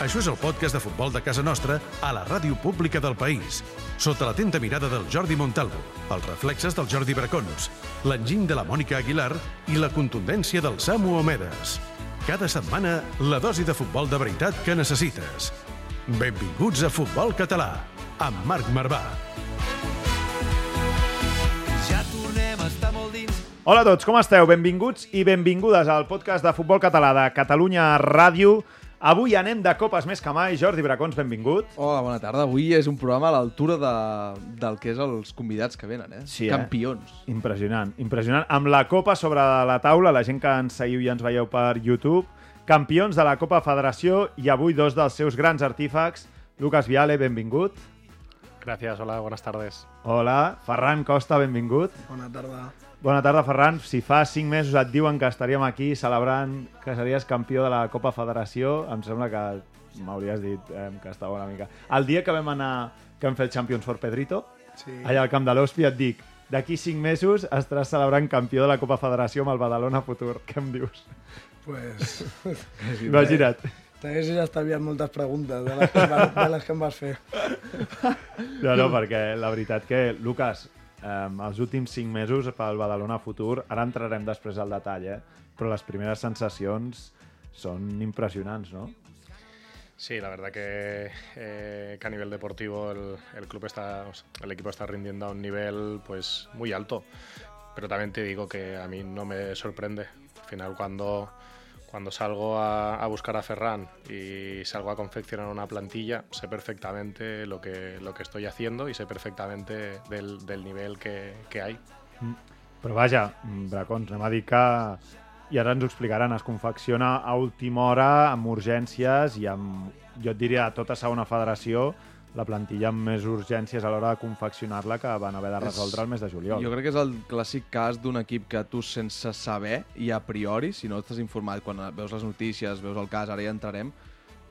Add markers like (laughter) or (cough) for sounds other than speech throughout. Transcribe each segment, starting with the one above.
Això és el podcast de futbol de casa nostra a la ràdio pública del país, sota l'atenta mirada del Jordi Montalvo, els reflexes del Jordi Bracons, l'enginy de la Mònica Aguilar i la contundència del Samu Omedes. Cada setmana, la dosi de futbol de veritat que necessites. Benvinguts a Futbol Català, amb Marc Marvà. Ja tornem a estar molt dins Hola a tots, com esteu? Benvinguts i benvingudes al podcast de Futbol Català de Catalunya Ràdio. Avui anem de copes més que mai. Jordi Bracons, benvingut. Hola, bona tarda. Avui és un programa a l'altura de, del que és els convidats que venen, eh? Sí, eh? Campions. Impressionant, impressionant. Amb la copa sobre la taula, la gent que ens seguiu i ens veieu per YouTube, campions de la Copa Federació i avui dos dels seus grans artífacs. Lucas Viale, benvingut. Gracias, hola, buenas tardes. Hola. Ferran Costa, benvingut. Bona tarda. Bona tarda, Ferran. Si fa 5 mesos et diuen que estaríem aquí celebrant que series campió de la Copa Federació, em sembla que m'hauries dit eh, que estava una mica... El dia que vam anar, que vam fer el Champions for Pedrito, Sí. allà al camp de l'Hospi, et dic d'aquí 5 mesos estaràs celebrant campió de la Copa Federació amb el Badalona Futur. Què em dius? Pues, (laughs) Imagina't. T'haguessis estalviat moltes preguntes de les, que de les que em vas fer. No, no, perquè la veritat que, Lucas, eh, els últims 5 mesos pel Badalona Futur, ara entrarem després al detall, eh? però les primeres sensacions són impressionants, no? Sí, la verdad que, eh, que a nivel deportivo el, el club está, o sea, el equipo está rindiendo a un nivel pues muy alto. Pero también te digo que a mí no me sorprende. Al final cuando, cuando salgo a, a buscar a Ferran y salgo a confeccionar una plantilla, sé perfectamente lo que, lo que estoy haciendo y sé perfectamente del, del nivel que, que hay. Però vaja, mm, Bracons, anem a dir que, i ara ens ho explicaran, es confecciona a última hora, amb urgències i amb, jo et diria, a tota segona federació, la plantilla amb més urgències a l'hora de confeccionar-la que van haver de resoldre el mes de juliol. Jo crec que és el clàssic cas d'un equip que tu sense saber i a priori, si no estàs informat, quan veus les notícies, veus el cas, ara ja entrarem,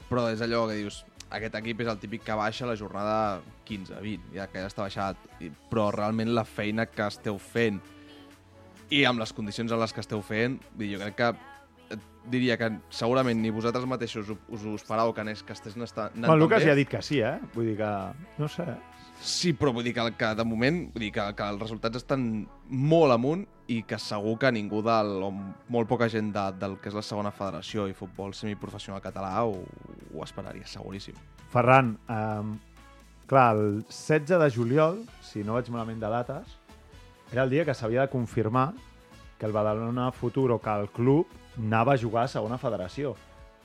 però és allò que dius, aquest equip és el típic que baixa la jornada 15, 20, ja que ja està baixat, però realment la feina que esteu fent i amb les condicions en les que esteu fent, jo crec que diria que segurament ni vosaltres mateixos us, us esperàveu que, anés, que estigués anant Bueno, tan Lucas bé. ja ha dit que sí, eh? Vull dir que, no sé, Sí, però vull dir que, que de moment vull dir que, que els resultats estan molt amunt i que segur que ningú del, o molt poca gent de, del que és la segona federació i futbol semiprofessional català ho, ho esperaria, seguríssim. Ferran, um, clar, el 16 de juliol, si no vaig malament de dates, era el dia que s'havia de confirmar que el Badalona Futur o que el club anava a jugar a segona federació.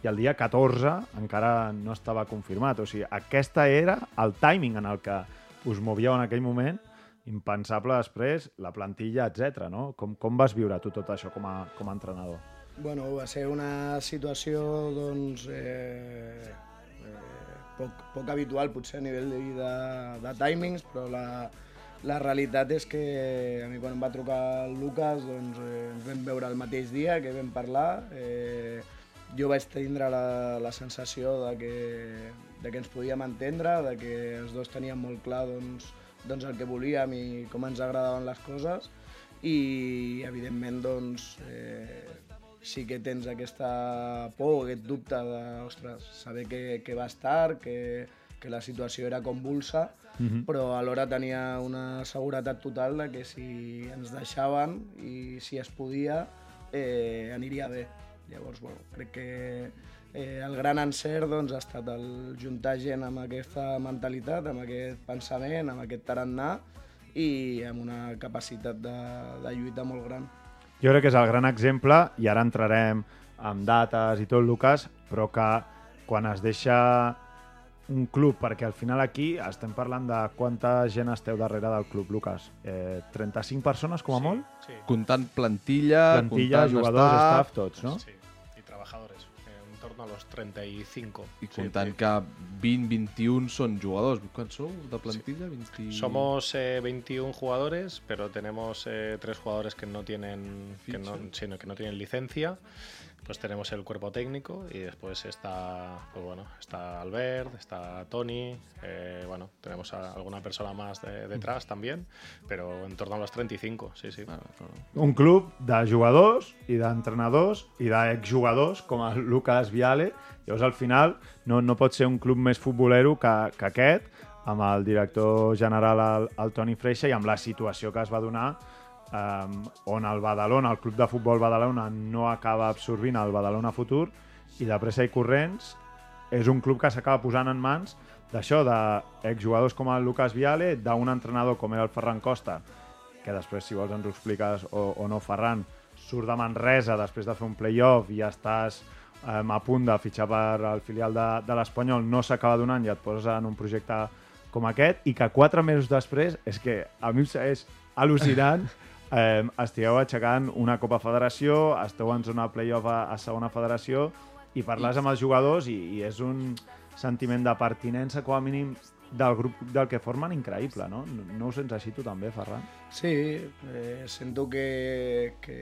I el dia 14 encara no estava confirmat. O sigui, aquesta era el timing en el que us movíeu en aquell moment, impensable després, la plantilla, etc. no? Com, com vas viure tu tot això com a, com a entrenador? Bueno, va ser una situació, doncs, eh, eh, poc, poc habitual, potser a nivell de, de, de timings, però la, la realitat és que a mi quan em va trucar el Lucas doncs, eh, ens vam veure el mateix dia que vam parlar. Eh, jo vaig tindre la, la sensació de que, de que ens podíem entendre, de que els dos teníem molt clar doncs, doncs el que volíem i com ens agradaven les coses i evidentment doncs, eh, sí que tens aquesta por, aquest dubte de ostres, saber que, que va estar, que, que la situació era convulsa, mm -hmm. però alhora tenia una seguretat total de que si ens deixaven i si es podia, eh, aniria bé. Llavors, bueno, crec que eh, el gran encert doncs, ha estat el juntar gent amb aquesta mentalitat, amb aquest pensament, amb aquest tarannà i amb una capacitat de, de lluita molt gran. Jo crec que és el gran exemple, i ara entrarem amb dates i tot, Lucas, però que quan es deixa un club, perquè al final aquí estem parlant de quanta gent esteu darrere del club, Lucas. Eh, 35 persones, com a molt? Sí, Comptant plantilla, Plantilla, comptant jugadors, staff... staff, tots, no? sí. Y trabajadores. Eh, entorno torno a los 35. I Sí, comptant sí. que 20-21 són jugadors. Quants sou de plantilla? 20... Somos eh, 21 jugadores, pero tenemos eh, tres jugadores que no tienen que no, Ficha. sí, no, que no tienen licencia. Pues tenemos el cuerpo técnico y después está, pues bueno, está Albert, está Tony, eh, bueno, tenemos a alguna persona más de- detrás también, pero en torno a los 35, sí, sí. Un club de jugadors i d'entrenadors i d'exjugadors com el Lucas Viale. Llavors, al final, no, no pot ser un club més futbolero que, que aquest, amb el director general, el, el Toni Freixa, i amb la situació que es va donar um, on el Badalona, el club de futbol Badalona, no acaba absorbint el Badalona Futur i de pressa i corrents és un club que s'acaba posant en mans d'això, d'exjugadors com el Lucas Viale, d'un entrenador com era el Ferran Costa, que després, si vols, ens ho expliques o, o no, Ferran, surt de Manresa després de fer un play-off i estàs um, a punt de fitxar per al filial de, de l'Espanyol, no s'acaba donant i et poses en un projecte com aquest i que quatre mesos després, és que a mi segueix al·lucinant, (laughs) eh, estigueu aixecant una Copa Federació, esteu en zona play-off a, a segona federació i parles amb els jugadors i, i és un sentiment de pertinença, com a mínim, del grup del que formen increïble, no? No, no ho sents així tu també, Ferran? Sí, eh, sento que, que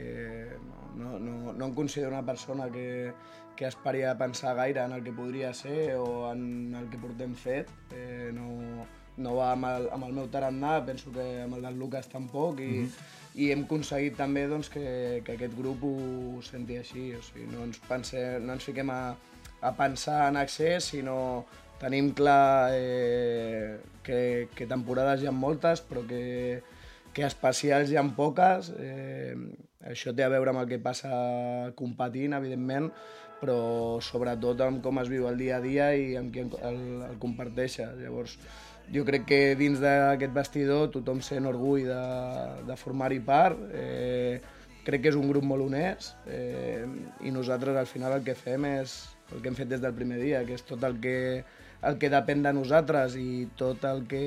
no, no, no em considero una persona que, que esperi a pensar gaire en el que podria ser o en el que portem fet. Eh, no, no va amb el, amb el meu tarannà, penso que amb el del Lucas tampoc, i, mm -hmm. I hem aconseguit també doncs, que, que aquest grup ho senti així. O sigui, no, ens pense, no ens fiquem a, a pensar en accés, sinó tenim clar eh, que, que temporades hi ha moltes, però que, que especials hi ha poques. Eh, això té a veure amb el que passa competint, evidentment, però sobretot amb com es viu el dia a dia i amb qui el, el comparteixes. Llavors, jo crec que dins d'aquest vestidor tothom sent orgull de, de formar-hi part. Eh, crec que és un grup molt honest eh, i nosaltres al final el que fem és el que hem fet des del primer dia, que és tot el que, el que depèn de nosaltres i tot el que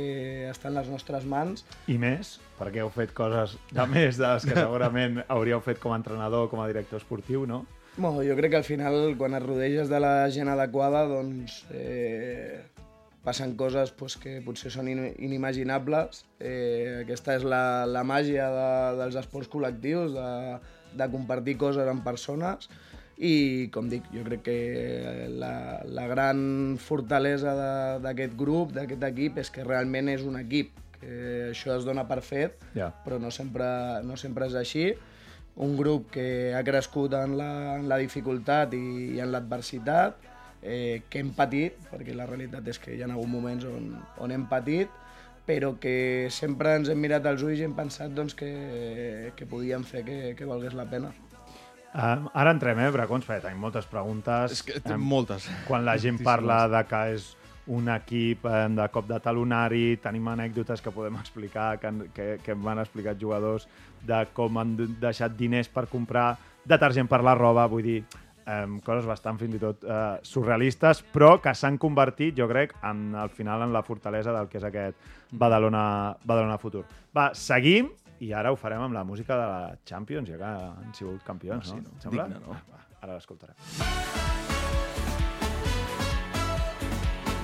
està en les nostres mans. I més, perquè heu fet coses de més de les que segurament hauríeu fet com a entrenador, com a director esportiu, no? Bueno, jo crec que al final, quan et rodeges de la gent adequada, doncs eh, passen coses pues, que potser són in inimaginables. Eh, aquesta és la, la màgia de, dels esports col·lectius, de, de compartir coses amb persones i, com dic, jo crec que la, la gran fortalesa d'aquest grup, d'aquest equip, és que realment és un equip, que això es dona per fet, Ja. però no sempre, no sempre és així. Un grup que ha crescut en la, en la dificultat i, i en l'adversitat, eh, que hem patit, perquè la realitat és que hi ha hagut moments on, on hem patit, però que sempre ens hem mirat als ulls i hem pensat doncs, que, que podíem fer que, que valgués la pena. Um, ara entrem, eh, Bracons, perquè tenim moltes preguntes. És que Em, moltes. quan la gent parla de que és un equip eh, de cop de talonari, tenim anècdotes que podem explicar, que, que, que m'han explicat jugadors de com han de- deixat diners per comprar detergent per la roba, vull dir, eh, coses bastant fins i tot eh, surrealistes, però que s'han convertit, jo crec, en, al final en la fortalesa del que és aquest Badalona, Badalona Futur. Va, seguim, i ara ho farem amb la música de la Champions, ja que han sigut campions, Sí, no? no? Et Sembla? Digne, no? Va, ara l'escoltarem.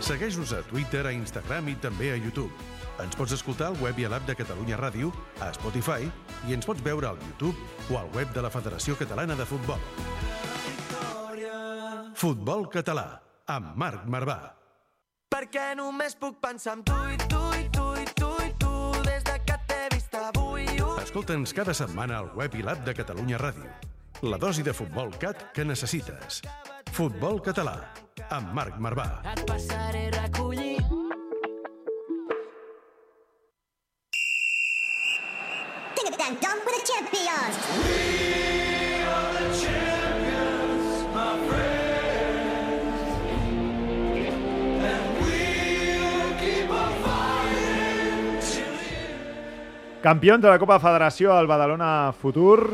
Segueix-nos a Twitter, a Instagram i també a YouTube. Ens pots escoltar al web i a l'app de Catalunya Ràdio, a Spotify i ens pots veure al YouTube o al web de la Federació Catalana de Futbol. Futbol català, amb Marc Marvà. Perquè només puc pensar en tu i tu i tu i tu i tu des de que t'he vist avui. Escolta'ns cada setmana al web i l'app de Catalunya Ràdio. La dosi de futbol cat que necessites. Futbol català, amb Marc Marvà. Et passaré dang dong with the champions. Campions de la Copa Federació al Badalona Futur.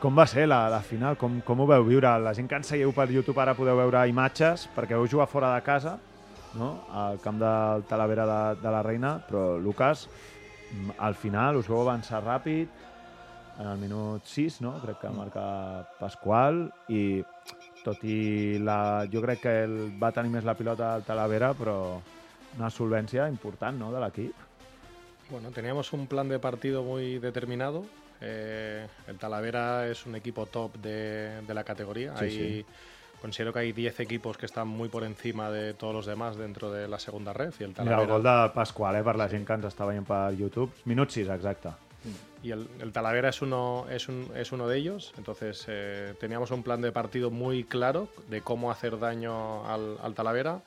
Com va ser la, la final? Com, com ho veu viure? La gent que ens seguiu per YouTube ara podeu veure imatges, perquè heu jugat fora de casa, no? al camp del Talavera de, de la Reina, però Lucas, al final us veu avançar ràpid, en el minut 6, no? crec que marca Pasqual, i tot i la, jo crec que el, va tenir més la pilota al Talavera, però una solvència important no, de l'equip. Bueno, teníamos un plan de partido muy determinado. Eh, el Talavera es un equipo top de, de la categoría. Sí, Hay- sí. Considero que hay 10 equipos que están muy por encima de todos los demás dentro de la segunda red. Y el Mira, el Talavera, gol de Pasqual, eh, per la gent que ens està veient per YouTube. Minut 6, exacte. y el, el Talavera es uno, es, un- es uno de ellos. Entonces eh, teníamos un plan de partido muy claro de cómo hacer daño al, al Talavera.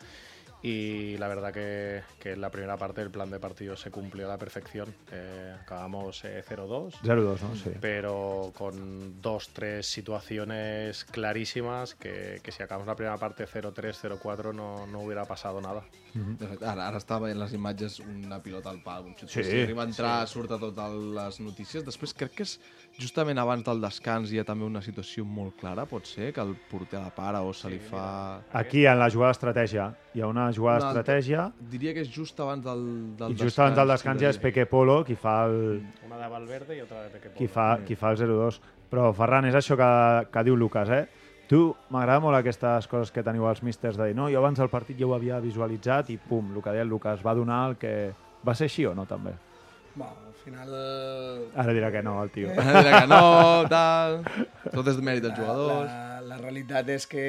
Y la verdad que, que en la primera parte el plan de partido se cumplió a la perfección. Eh, acabamos eh, 0-2. 0-2, no? Sí. pero con dos, tres situaciones clarísimas que, que si acabamos la primera parte 0-3, 0-4 no, no hubiera pasado nada. De fet, ara, ara estava veient les imatges una pilota al pal, un xut. Sí, Sí, arriba a entrar, surt a totes les notícies. Després crec que és justament abans del descans hi ha també una situació molt clara, pot ser, que el porter la para o se li fa... Aquí, en la jugada d'estratègia, hi ha una jugada altra. d'estratègia Diria que és just abans del, del i just abans del descans ja és Peque Polo qui fa el, Una de Valverde y otra de Peque qui Polo. fa, qui fa el 0-2. Però, Ferran, és això que, que diu Lucas, eh? Tu, m'agrada molt aquestes coses que teniu els místers de dir no, jo abans del partit ja ho havia visualitzat i pum, el que deia el Lucas, va donar el que... Va ser així o no, també? Bueno, final... Ara dirà que no, el tio. Dirà que no, tal... Tot és de mèrit dels jugadors. La, la realitat és que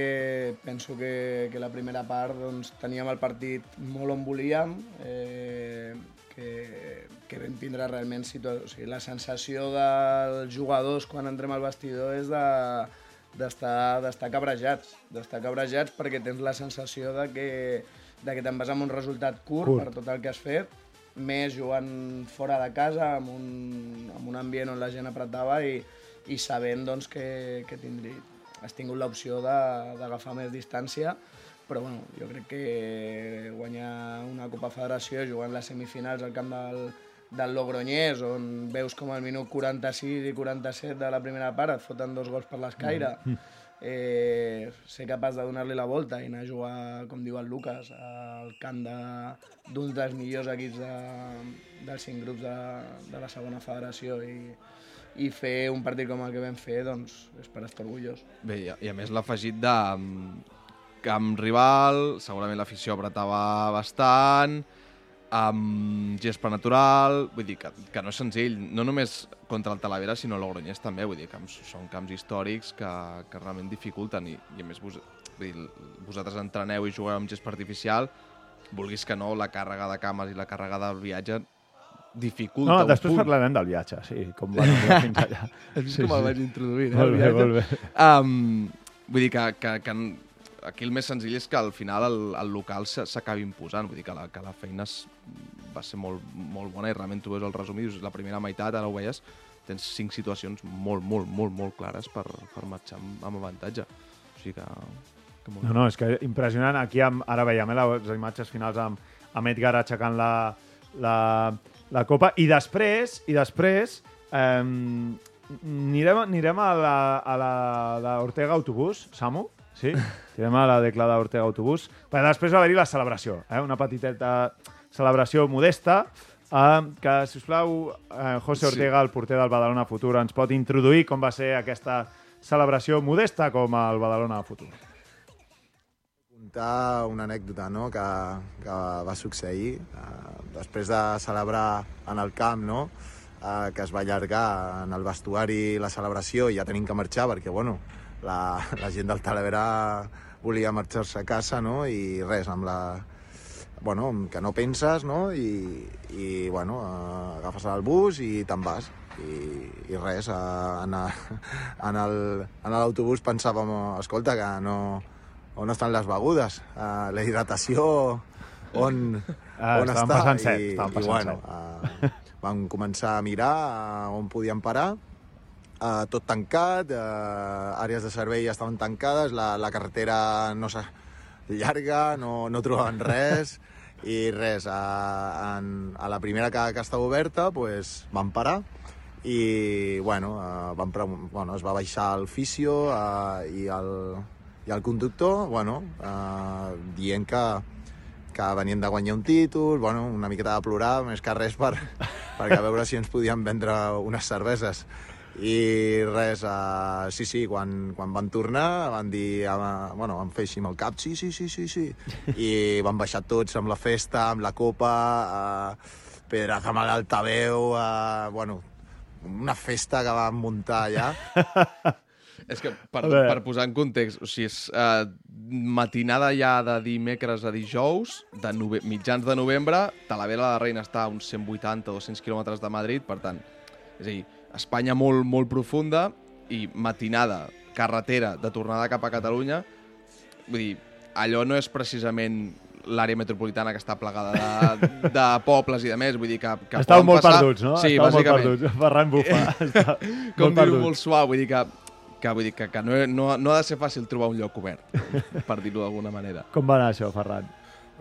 penso que, que la primera part doncs, teníem el partit molt on volíem, eh, que, que vam tindre realment situa o sigui, la sensació dels jugadors quan entrem al vestidor és de d'estar d'estar cabrejats, d'estar cabrejats perquè tens la sensació de que, de que te'n vas amb un resultat curt, Curt. per tot el que has fet, més jugant fora de casa, amb un, amb un ambient on la gent apretava i, i sabent doncs, que, que tindri, has tingut l'opció d'agafar més distància, però bueno, jo crec que guanyar una Copa Federació jugant les semifinals al camp del, del Logroñés, on veus com al minut 46 i 47 de la primera part et foten dos gols per l'escaire, eh, ser capaç de donar-li la volta i anar a jugar, com diu el Lucas, al camp de- d'un dels millors equips de, dels cinc grups de, de la segona federació i, i fer un partit com el que vam fer, doncs, és per estar orgullós. Bé, i a, i a més l'afegit de mm, camp rival, segurament l'afició apretava bastant, amb gespa natural, vull dir que, que no és senzill, no només contra el Talavera, sinó el Logroñés també, vull dir que són camps històrics que, que realment dificulten i, i a més vos, vull dir, vosaltres entreneu i jugueu amb gespa artificial, vulguis que no, la càrrega de cames i la càrrega del viatge dificulta No, un després punt. parlarem del viatge, sí, com va anar fins allà. (laughs) Has vist com el vaig introduir, eh, Molt el bé, viatge? molt bé. Um, vull dir que, que, que aquí el més senzill és que al final el, el local s'acabi imposant, vull dir que la, que la feina es, va ser molt, molt bona i realment tu veus el resum i dius la primera meitat, ara ho veies, tens cinc situacions molt, molt, molt, molt clares per, per marxar amb, amb avantatge. O sigui que... que molt No, no, és que impressionant. Aquí amb, ara veiem eh, les imatges finals amb, amb Edgar aixecant la, la, la copa. I després, i després eh, anirem, anirem a la, a la d'Ortega Autobús, Samu? Sí? Tirem a la decla d'Ortega Autobús. Perquè després va haver-hi la celebració, eh? una petiteta celebració modesta, eh, que, si us plau, eh, José Ortega, el porter del Badalona Futur, ens pot introduir com va ser aquesta celebració modesta com el Badalona Futur. contar una anècdota no? que, que va succeir eh, després de celebrar en el camp, no? eh, que es va allargar en el vestuari la celebració i ja tenim que marxar perquè bueno, la, la gent del Talavera volia marxar-se a casa no? i res, amb la, bueno, que no penses, no? I, i bueno, eh, agafes el bus i te'n vas. I, i res, en, a- en l'autobús pensàvem, escolta, que no, on estan les begudes, eh, la hidratació, on, Ah, on està. passant set, I, i passant bueno, eh, vam començar a mirar eh, on podíem parar, eh, tot tancat, eh, àrees de servei estaven tancades, la, la carretera no s'ha llarga, no, no trobaven res, (laughs) i res, a, en, a la primera que, que estava oberta pues, vam parar i bueno, eh, pregun- bueno, es va baixar el fisio eh, i, el, i el conductor bueno, eh, dient que, que venien de guanyar un títol, bueno, una miqueta de plorar, més que res per, (laughs) perquè a veure si ens podien vendre unes cerveses. I res, uh, sí, sí, quan, quan van tornar van dir, uh, bueno, van fer així amb el cap, sí, sí, sí, sí, sí. (laughs) I van baixar tots amb la festa, amb la copa, uh, Pedraza amb l'altaveu, uh, bueno, una festa que van muntar allà. (laughs) És que, per, per posar en context, o sigui, és uh, matinada ja de dimecres a dijous, de nove mitjans de novembre, Talavera de la Reina està a uns 180 o 200 quilòmetres de Madrid, per tant, és a dir, Espanya molt, molt profunda i matinada, carretera de tornada cap a Catalunya, vull dir, allò no és precisament l'àrea metropolitana que està plegada de, (laughs) de pobles i de més, vull dir que... que poden molt passar... perduts, no? Sí, molt bàsicament. perduts. (laughs) Ferran Bufa. Està (laughs) com molt dir-ho perdut. molt suau, vull dir que, que, vull dir que, que no, no, no ha de ser fàcil trobar un lloc obert, per dir-ho d'alguna manera. Com va anar això, Ferran?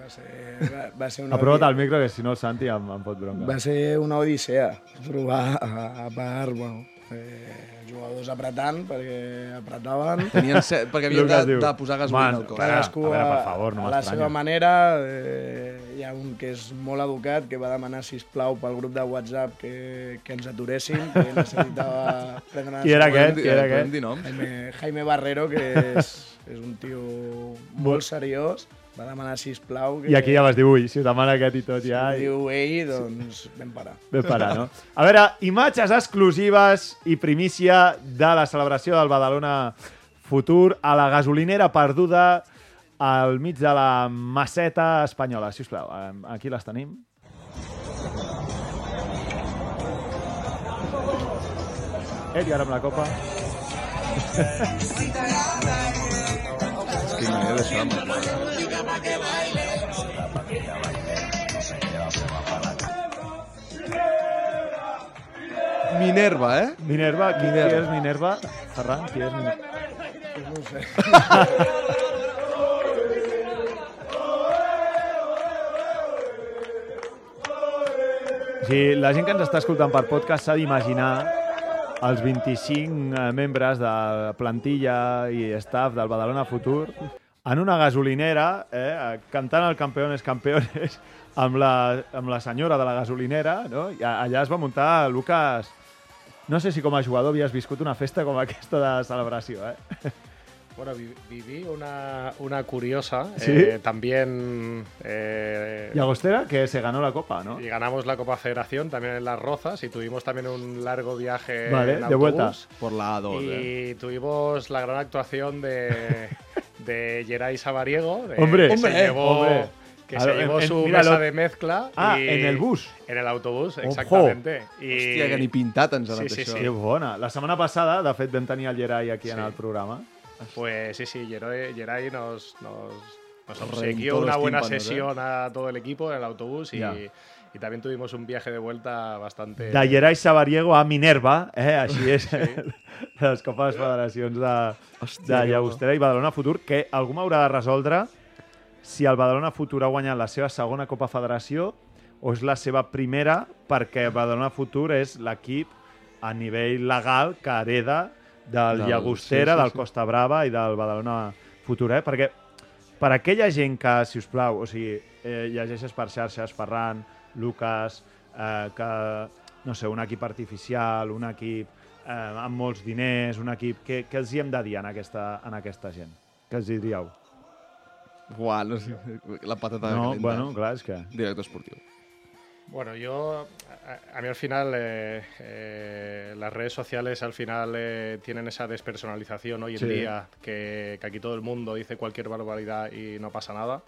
Va ser, va, va ser una... Aprova't al micro, que si no el Santi em, em pot bronca. Va ser una odissea provar a, a part, bueno, eh, jugadors apretant perquè apretaven. Tenien set, perquè havien de, de posar gasolina "Man, al cos. Cadascú a veure, per favor, no a la seva manera. Eh, hi ha un que és molt educat, que va demanar, si plau pel grup de WhatsApp que, que ens aturéssim, que necessitava prendre Qui era aquest? Qui era aquest? Jaime, Jaime Barrero, que és, és un tio molt seriós, va demanar, si plau que I aquí ja vas dir, ui, si ho demana aquest i tot ja... si diu ell, doncs vam parar. Bé parar, no? A veure, imatges exclusives i primícia de la celebració del Badalona Futur a la gasolinera perduda al mig de la maceta espanyola. Si us plau, aquí les tenim. Ell ara amb la copa. És que m'he deixat amb el Minerva, eh? Minerva, qui, Minerva. qui és Minerva? Ferran, qui és Minerva? No ho sé. (laughs) O sigui, la gent que ens està escoltant per podcast s'ha d'imaginar els 25 eh, membres de plantilla i staff del Badalona Futur en una gasolinera, eh, cantant el Campeones Campeones amb la, amb la senyora de la gasolinera, no? I allà es va muntar Lucas... No sé si com a jugador havies viscut una festa com aquesta de celebració, eh? (laughs) Bueno, vi- viví una, una curiosa. ¿Sí? eh, también. eh, Y Agostera, que se ganó la copa, ¿no? y ganamos la Copa Federación también en Las Rozas y tuvimos también un largo viaje Vale, en de vuelta. autobús. Por la A2, eh? Y tuvimos la gran actuación de, (laughs) de Geray Sabariego. de- Hombre, que hombre, se llevó, hombre. Que se ver, llevó en- su mesa de mezcla. Ah, y- en el bus. En el autobús, Ojo. exactamente. Y, Hòstia, que ni pintat ens ha Sí, anat sí, això. sí. Que bona. La setmana passada, de fet, vam tenir el Gerai aquí en Sí. el programa. Pues sí, sí, Geray, Geray nos, nos, nos obsequió una buena tímpanos, ¿eh? sesión a todo el equipo en el autobús y, y también tuvimos un viaje de vuelta bastante... De Gerai Sabariego a Minerva, eh? així (laughs) és (laughs) les copes federacions de, Hòstia, de Llagostera i Badalona Futur, que algú m'haurà de resoldre si el Badalona Futur ha guanyat la seva segona Copa Federació o és la seva primera perquè Badalona Futur és l'equip a nivell legal que hereda del, Del- Llagostera, sí, sí, del sí. Costa Brava i del Badalona Futur, eh? Perquè per aquella gent que, si us plau, o sigui, eh, llegeixes per xarxes, Ferran, Lucas, eh, que, no sé, un equip artificial, un equip eh, amb molts diners, un equip... Què, què els hi hem de dir en aquesta, en aquesta gent? Què els hi diríeu? Buah, no sé, la patata No, calenta. bueno, clar, és que... Director esportiu. Bueno, yo, a, a mí al final, eh, eh, las redes sociales al final eh, tienen esa despersonalización hoy en Sí. día, que, que aquí todo el mundo dice cualquier barbaridad y no pasa nada.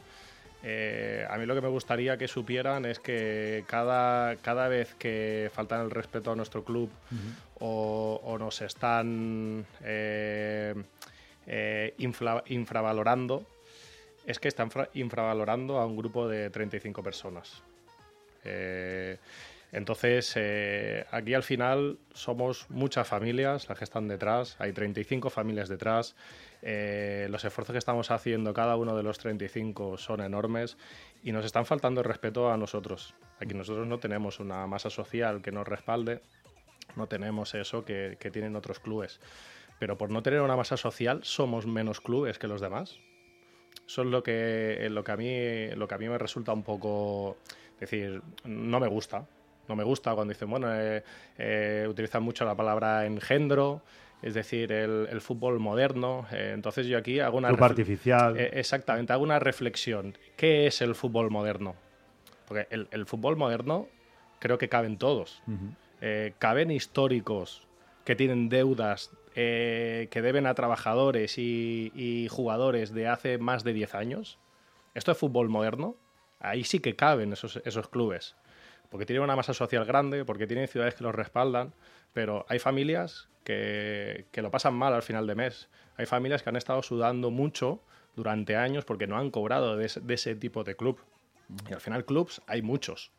A mí lo que me gustaría que supieran es que cada, cada vez que faltan el respeto a nuestro club o, o nos están infla- infravalorando, es que están fra- infravalorando a un grupo de 35 personas. Eh, entonces, eh, aquí al final somos muchas familias las que están detrás, hay 35 familias detrás, eh, los esfuerzos que estamos haciendo cada uno de los 35 son enormes y nos están faltando el respeto a nosotros. Aquí nosotros no tenemos una masa social que nos respalde, no tenemos eso que, que tienen otros clubes. Pero por no tener una masa social somos menos clubes que los demás. Eso es lo que, a, mí, lo que a mí me resulta un poco... decir, no me gusta. no me gusta cuando dicen, bueno, eh, eh, utilizan mucho la palabra engendro, es decir, el, el fútbol moderno. Eh, entonces yo aquí hago una... Refle- artificial. Exactamente, hago una reflexión. ¿Qué es el fútbol moderno? Porque el, el fútbol moderno creo que caben todos. Caben históricos que tienen deudas eh, que deben a trabajadores y, y jugadores de hace más de 10 años. Esto es fútbol moderno. Ahí sí que caben esos, esos clubes. Porque tienen una masa social grande, porque tienen ciudades que los respaldan, pero hay familias que, que lo pasan mal al final de mes. Hay familias que han estado sudando mucho durante años porque no han cobrado de ese, tipo de club. Y al final clubs hay muchos.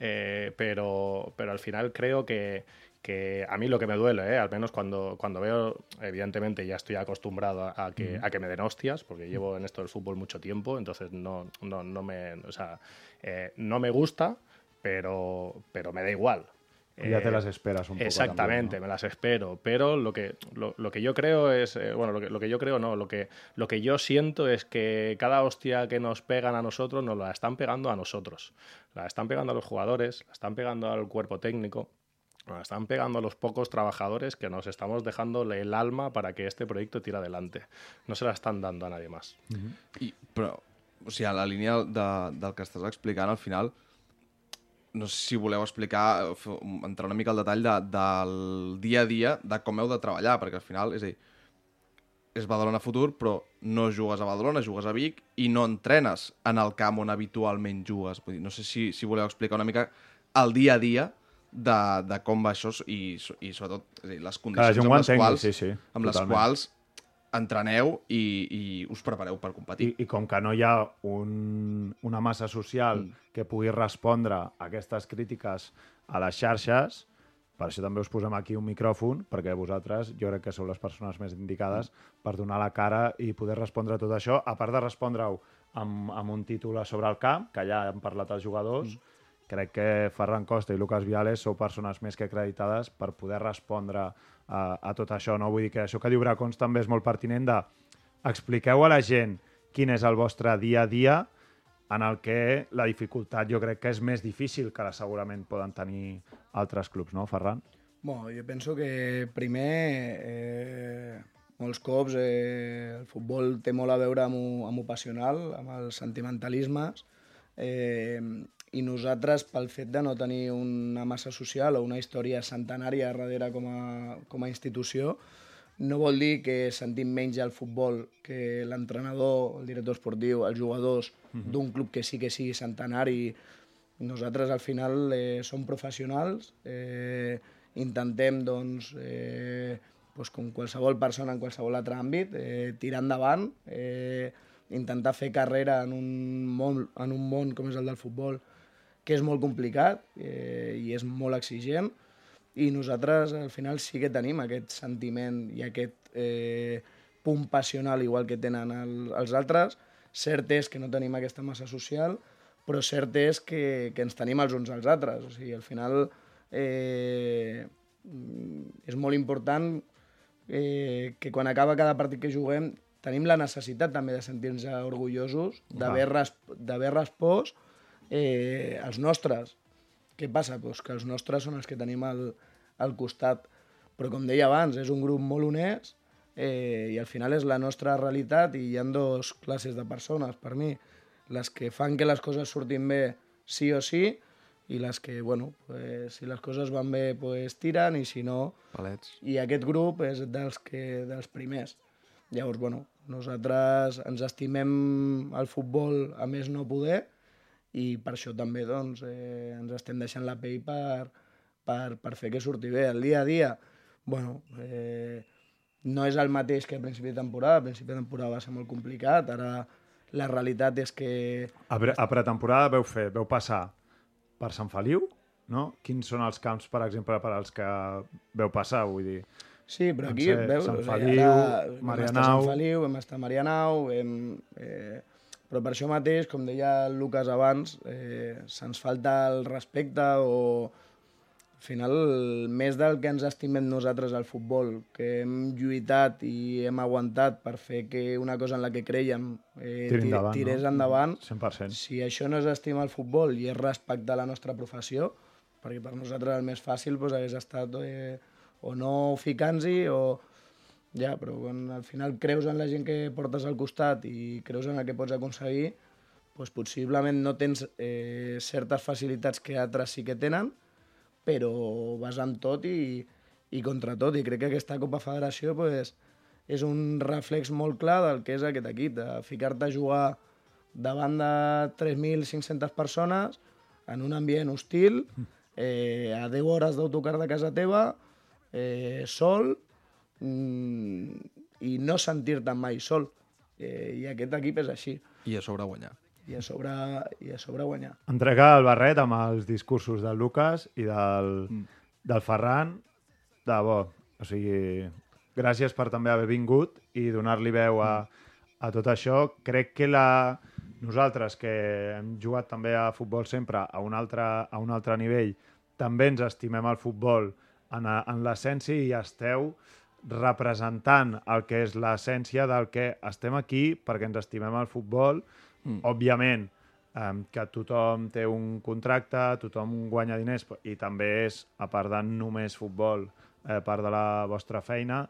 Eh, pero, pero al final creo que, que a mí lo que me duele, ¿eh? al menos cuando, cuando veo, evidentemente ya estoy acostumbrado a, a que, a que me den hostias, porque llevo en esto del fútbol mucho tiempo, entonces no, no, no me, o sea, eh, no me gusta, pero, pero me da igual. Ya te Eh, las esperas un poco. Exactamente, también, ¿no? me las espero. Pero lo que, lo, lo que yo creo es. eh, bueno, lo que, lo que yo creo no. Lo que, lo que yo siento es que cada hostia que nos pegan a nosotros nos la están pegando a nosotros. La están pegando a los jugadores, la están pegando al cuerpo técnico. Nos están pegando a los pocos trabajadores que nos estamos dejando el alma para que este proyecto tire adelante. No se la están dando a nadie más. I, però, o sigui, a la línia de, del que estàs explicant, al final, no sé si voleu explicar, entrar una mica al detall de, del dia a dia, de com heu de treballar, perquè al final, és a dir, és Badalona Futur, però no jugues a Badalona, jugues a Vic i no entrenes en el camp on habitualment jugues. Vull dir, no sé si, si voleu explicar una mica el dia a dia de, de com va això i, i sobretot dir, les condicions amb les entengui, quals, sí, sí. amb les quals entreneu i, i us prepareu per competir. I, I com que no hi ha un, una massa social Mm. que pugui respondre a aquestes crítiques a les xarxes, per això també us posem aquí un micròfon, perquè vosaltres jo crec que sou les persones més indicades per donar la cara i poder respondre a tot això, a part de respondre-ho amb, amb un títol a sobre el camp, que ja han parlat els jugadors, crec que Ferran Costa i Lucas Viales sou persones més que acreditades per poder respondre a, a tot això. No? Vull dir que això que diu Bracons també és molt pertinent de expliqueu a la gent quin és el vostre dia a dia en el que la dificultat jo crec que és més difícil que la segurament poden tenir altres clubs, no, Ferran? Bueno, jo penso que primer, eh, molts cops eh, el futbol té molt a veure amb, amb passional, amb els sentimentalismes, eh, i nosaltres, pel fet de no tenir una massa social o una història centenària darrere com a, com a institució, no vol dir que sentim menys el futbol que l'entrenador, el director esportiu, els jugadors d'un club que sí que sigui centenari. Nosaltres, al final, eh, som professionals, eh, intentem, doncs, eh, doncs, com qualsevol persona en qualsevol altre àmbit, eh, tirar endavant, eh, intentar fer carrera en un, món, en un món com és el del futbol, que és molt complicat eh, i és molt exigent, i nosaltres al final sí que tenim aquest sentiment i aquest eh, punt passional igual que tenen el, els altres. Cert és que no tenim aquesta massa social, però cert és que, que ens tenim els uns als altres. O sigui, al final eh, és molt important eh, que quan acaba cada partit que juguem tenim la necessitat també de sentir-nos orgullosos d'haver res, d'haver respost eh, als nostres. Què passa? Pues que els nostres són els que tenim al, al costat. Però com deia abans, és un grup molt honest eh, i al final és la nostra realitat i hi ha dos classes de persones per mi. Les que fan que les coses surtin bé sí o sí i les que, bueno, pues, si les coses van bé, pues, tiren i si no, Palets. i aquest grup és dels, que, dels primers. Llavors, bueno, nosaltres ens estimem el futbol a més no poder i per això també doncs, eh, ens estem deixant la pell per, per, per fer que surti bé. El dia a dia, bueno, eh, no és el mateix que a principi de temporada. A principi de temporada va ser molt complicat. Ara la realitat és que A, pre a pretemporada veu fer, veu passar per Sant Feliu, no? Quins són els camps, per exemple, per als que veu passar, vull dir? Sí, però Vam aquí, ser veus, Sant o sigui, Feliu, ara vam estar a. Sant Feliu, vam estar a Marianau, hem, eh, però per això mateix, com deia el Lucas abans, eh, se'ns falta el respecte o al final, més del que ens estimem nosaltres al futbol, que hem lluitat i hem aguantat per fer que una cosa en la que creiem eh, Tiri endavant, tirés no? endavant, 100%. si això no és estimar el futbol i és respectar la nostra professió, perquè per nosaltres el més fàcil doncs, hagués estat eh, o no ficant-hi o... Ja, però quan al final creus en la gent que portes al costat i creus en el que pots aconseguir, doncs possiblement no tens eh, certes facilitats que altres sí que tenen, però vas amb tot i, i contra tot. I crec que aquesta Copa Federació pues, és un reflex molt clar del que és aquest equip, de ficar-te a jugar davant de 3.500 persones en un ambient hostil, eh, a 10 hores d'autocar de casa teva, eh, sol, mm, i no sentir-te mai sol. Eh, I aquest equip és així. I a sobre guanyar. I a sobre, i a sobre guanyar. Entrega el barret amb els discursos del Lucas i del, mm. del Ferran. De bo. O sigui, gràcies per també haver vingut i donar-li veu a, a tot això. Crec que la... nosaltres, que hem jugat també a futbol sempre a un altre, a un altre nivell, també ens estimem el futbol en, en l'essència i esteu representant el que és l'essència del que estem aquí perquè ens estimem el futbol. Mm. Òbviament, eh, que tothom té un contracte, tothom guanya diners i també és, a part de només futbol, eh, part de la vostra feina,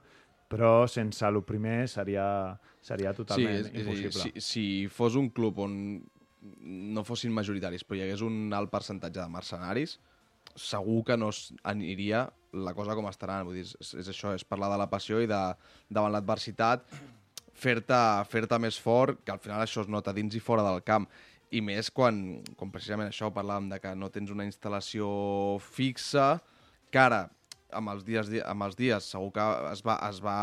però sense el primer seria, seria totalment sí, és, impossible. és, dir, si, si fos un club on no fossin majoritaris, però hi hagués un alt percentatge de mercenaris, segur que no aniria la cosa com estarà. Vull dir, és, és això, és parlar de la passió i de, davant l'adversitat fer-te fer més fort, que al final això es nota dins i fora del camp. I més quan, quan precisament això parlàvem de que no tens una instal·lació fixa, que ara, amb els dies, amb els dies segur que es va, es va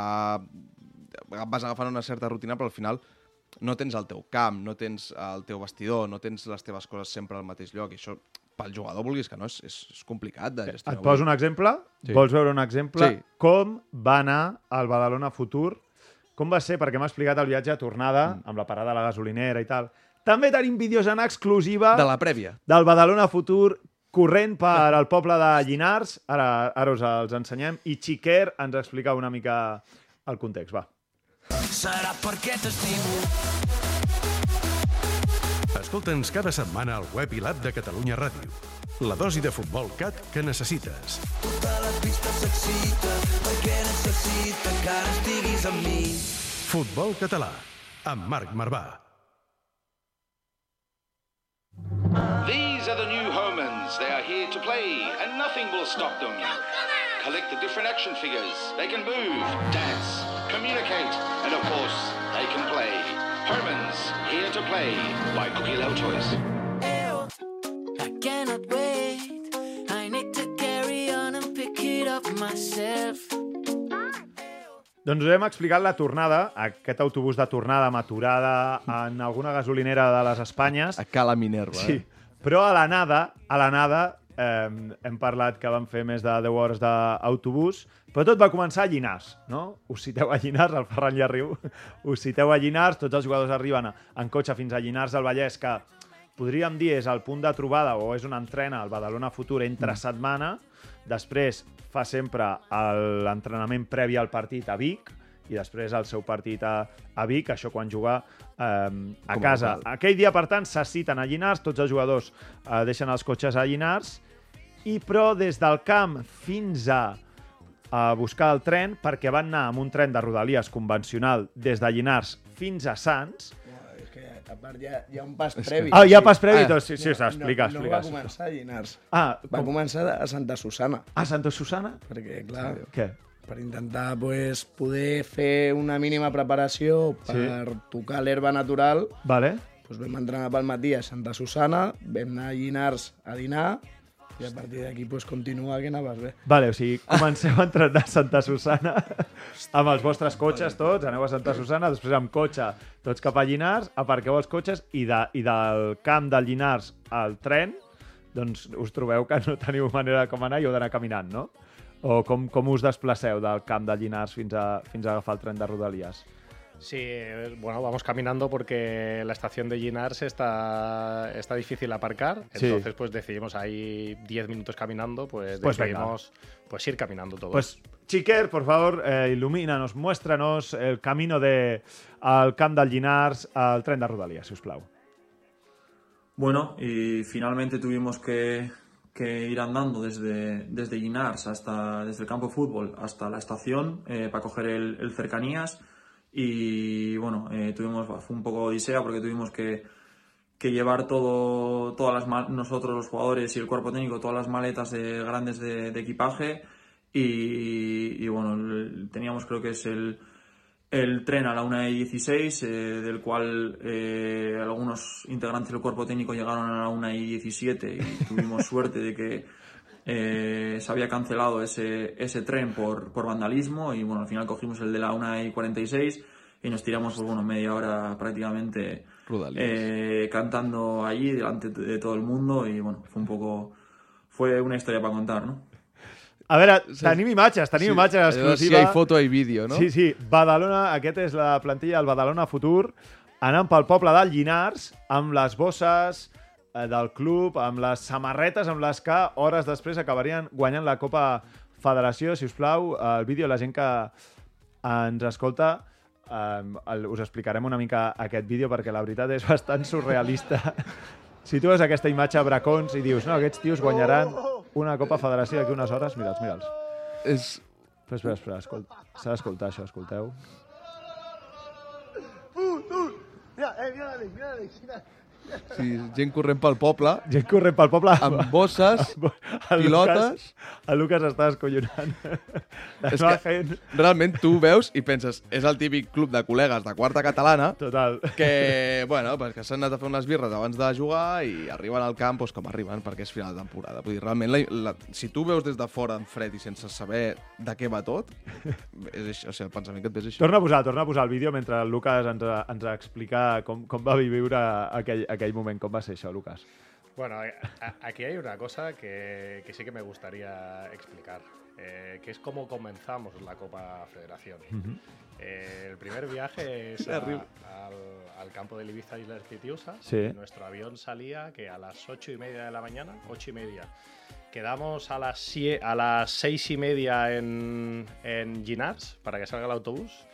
vas agafant una certa rutina, però al final no tens el teu camp, no tens el teu vestidor, no tens les teves coses sempre al mateix lloc, i això pel jugador, vulguis que no, és, és, és complicat de gestionar. Et poso un exemple? Sí. Vols veure un exemple? Sí. Com va anar al Badalona Futur? Com va ser? Perquè m'ha explicat el viatge a tornada, mm. amb la parada a la gasolinera i tal. També tenim vídeos en exclusiva De la prèvia. del Badalona Futur corrent per al poble de Llinars. Ara, ara us els ensenyem. I Xiquer ens explica una mica el context. Va. Serà perquè t'estimo. Escolta'ns cada setmana al web i l'app de Catalunya Ràdio. La dosi de futbol cat que necessites. Tota la pista s'excita perquè necessita que ara estiguis amb mi. Futbol català, amb Marc Marvà. These are the new Homans. They are here to play, and nothing will stop them. Collect the different action figures. They can move, dance, communicate, and of course, they can play. Homans, here to play by Cookie Low Toys. I cannot wait. I need to carry on and pick it up myself. Doncs us hem explicat la tornada, aquest autobús de tornada amb aturada en alguna gasolinera de les Espanyes. A Cala Minerva. Sí, Eh? però a l'anada, a l'anada eh, hem parlat que van fer més de 10 hores d'autobús, però tot va començar a Llinars, no? Us citeu a Llinars, el Ferran ja riu, (laughs) us citeu a Llinars, tots els jugadors arriben en cotxe fins a Llinars del Vallès, que podríem dir és el punt de trobada o és on entrena el Badalona Futur entre Mm. setmana, després fa sempre l'entrenament previ al partit a Vic, i després el seu partit a, a Vic, això quan juga eh, a Com casa. Aquell dia, per tant, se citen a Llinars, tots els jugadors eh, deixen els cotxes a Llinars, i però des del camp fins a, a buscar el tren, perquè van anar amb un tren de rodalies convencional des de Llinars fins a Sants. És que a part hi ha, hi ha un pas previ. Ah, hi ha pas previ? Ah, doncs sí, sí, explica, no, explica. No va començar a Llinars. Ah, Va com- començar a Santa Susana. A Santa Susana? Perquè, clar, Què? per intentar pues, poder fer una mínima preparació per tocar l'herba natural, Vale. doncs vam entrenar pel matí a Santa Susana, vam anar a Llinars a dinar, i a partir d'aquí pues, continua que anaves bé. Vale, o sigui, comenceu a entrenar a Santa Susana amb els vostres cotxes tots, aneu a Santa Susana, després amb cotxe tots cap a Llinars, aparqueu els cotxes i, de, i del camp del Llinars al tren, doncs us trobeu que no teniu manera de com anar i heu d'anar caminant, no? O com, com us desplaceu del camp de Llinars fins a, fins a agafar el tren de Rodalies? Sí, eh, bueno, vamos caminando porque la estación de Llinars está, está difícil aparcar. Sí. Entonces, pues decidimos ahí 10 minutos caminando, pues, Pues venga. decidimos pues ir caminando todos. Pues, Chiquer, por favor, eh, ilumínanos, muéstranos el camino de, al camp del Llinars al tren de Rodalies, si us plau. Bueno, y finalmente tuvimos que, que ir andando desde, desde Llinars hasta, desde el campo de fútbol hasta la estación eh, para coger el, el cercanías y bueno, eh, tuvimos, fue un poco odisea porque tuvimos que, que llevar todo, todas las nosotros los jugadores y el cuerpo técnico, todas las maletas de, grandes de, equipaje. Y, bueno, teníamos creo que es el, el tren a la 1 y 16, eh, del cual eh, algunos integrantes del cuerpo técnico llegaron a la 1 y 17 y tuvimos (laughs) suerte de que eh, se había cancelado ese, ese tren por, por vandalismo y bueno, al final cogimos el de la 1 y 46 y nos tiramos pues, bueno, media hora prácticamente eh, cantando allí delante de todo el mundo y bueno, fue un poco... Fue una historia para contar, ¿no? A veure, tenim imatges, tenim Sí, imatges exclusiva. si hi ha foto, hi vídeo, no? Sí, sí. Badalona, aquest és la plantilla del Badalona Futur, anant pel poble del Llinars, amb les bosses del club, amb les samarretes amb les que hores després acabarien guanyant la Copa Federació. Si us plau, el vídeo, la gent que ens escolta, eh, us explicarem una mica aquest vídeo perquè la veritat és bastant surrealista. (laughs) si tu veus aquesta imatge a Bracons i dius, no, aquests tios guanyaran una Copa Federació d'aquí unes hores, mira'ls, mira'ls. És... Espera, espera, espera, escolta. S'ha d'escoltar això, escolteu. Mira, eh, mira l'Àlex, mira l'Àlex, mira. Sí, gent corrent pel poble. Gent corrent pel poble. Amb bosses, El pilotes... Lucas, el Lucas està escollonant. (laughs) És que realment tu veus i penses, és el típic club de col·legues de quarta catalana Total. que, bueno, pues que s'han anat a fer unes birres abans de jugar i arriben al camp doncs, com arriben, perquè és final de temporada. Vull dir, realment, la, la, si tu veus des de fora en fred i sense saber de què va tot, és això, o sigui, el pensament que et ves és això. Torna a posar, torna a posar el vídeo mentre el Lucas ens, ens explica com, com va viure aquell, aquell moment. Com va ser això, Lucas? Bueno, a- aquí hay una cosa que, que sí que me gustaría explicar, eh, que es cómo comenzamos la Copa Federación. Eh, el primer viaje es (laughs) a- al, al campo de Ibiza Islas Pitiusas. Sí. Nuestro avión salía que a las ocho y media de la mañana, ocho y media. Quedamos a las, sie- a las seis y media en, en Ginars para que salga el autobús.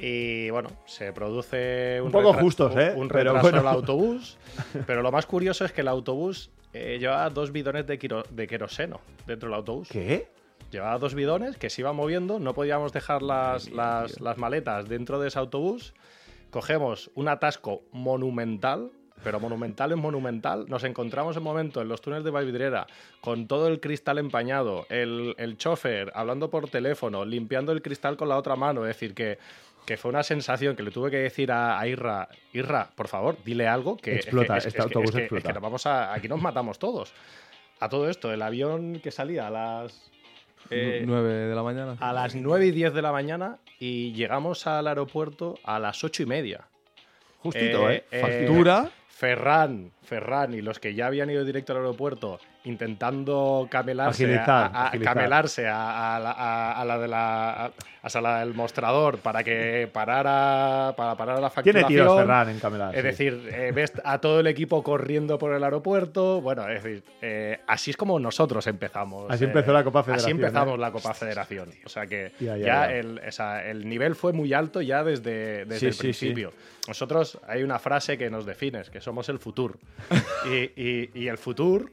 Y bueno, se produce un, Un poco justos, ¿eh? un Pero retraso bueno. el autobús. (laughs) Pero lo más curioso es que el autobús eh, llevaba dos bidones de, quiro- de queroseno dentro del autobús. ¿Qué? Llevaba dos bidones que se iban moviendo, no podíamos dejar las, las, las maletas dentro de ese autobús. Cogemos un atasco monumental, pero monumental es monumental. Nos encontramos en momento en los túneles de Valvidrera con todo el cristal empañado, el, el chofer hablando por teléfono, limpiando el cristal con la otra mano. Es decir, que, que fue una sensación que le tuve que decir a, a Irra, Irra, por favor, dile algo que es que- Explota, es- este es autobús es que- es explota. que nos vamos a, aquí nos matamos todos. A todo esto, el avión que salía a las eh, 9 de la mañana. a las 9 y 10 de la mañana y llegamos al aeropuerto a las 8 y media. Justito, ¿eh? Factura. Ferran, Ferran y los que ya habían ido directo al aeropuerto intentando camelarse, Agilizar, a, a- agilizar. camelarse a, a la, a- la de la a- la del mostrador para que parara para parar la Tiene facturación. tiros Ferran en camelar. Es sí. decir, eh, ves a todo el equipo corriendo por el aeropuerto. Bueno, es decir, eh, así es como nosotros empezamos. Así eh, empezó la Copa Así Federación, empezamos ¿eh? la Copa Federación. O sea que Ya, ya, ya, ya. El, o sea, el nivel fue muy alto ya desde, desde Sí, el sí, principio. Nosotros hay una frase que nos define, que somos el futuro. (laughs) y, y- y el futuro,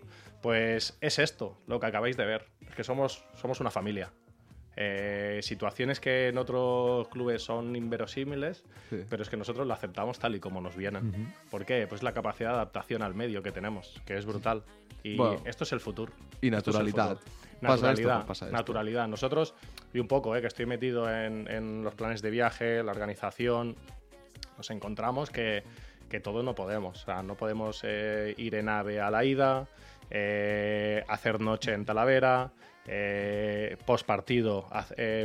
pues es esto, lo que acabáis de ver. Es que somos, somos una familia. Eh, situaciones que en otros clubes son inverosímiles, Sí. pero es que nosotros lo aceptamos tal y como nos vienen. Ujú. ¿Por qué? Pues la capacidad de adaptación al medio que tenemos, que es brutal. Y Bueno. esto es el futuro. Y Esto es naturalidad. futuro. Pasa esto, Naturalidad, pasa esto. naturalidad. Nosotros, y un poco, eh, que estoy metido en, en los planes de viaje, la organización, nos encontramos que, que todo no podemos. O sea, no podemos eh, ir en ave a la ida, eh, hacer noche en Talavera, eh, post partido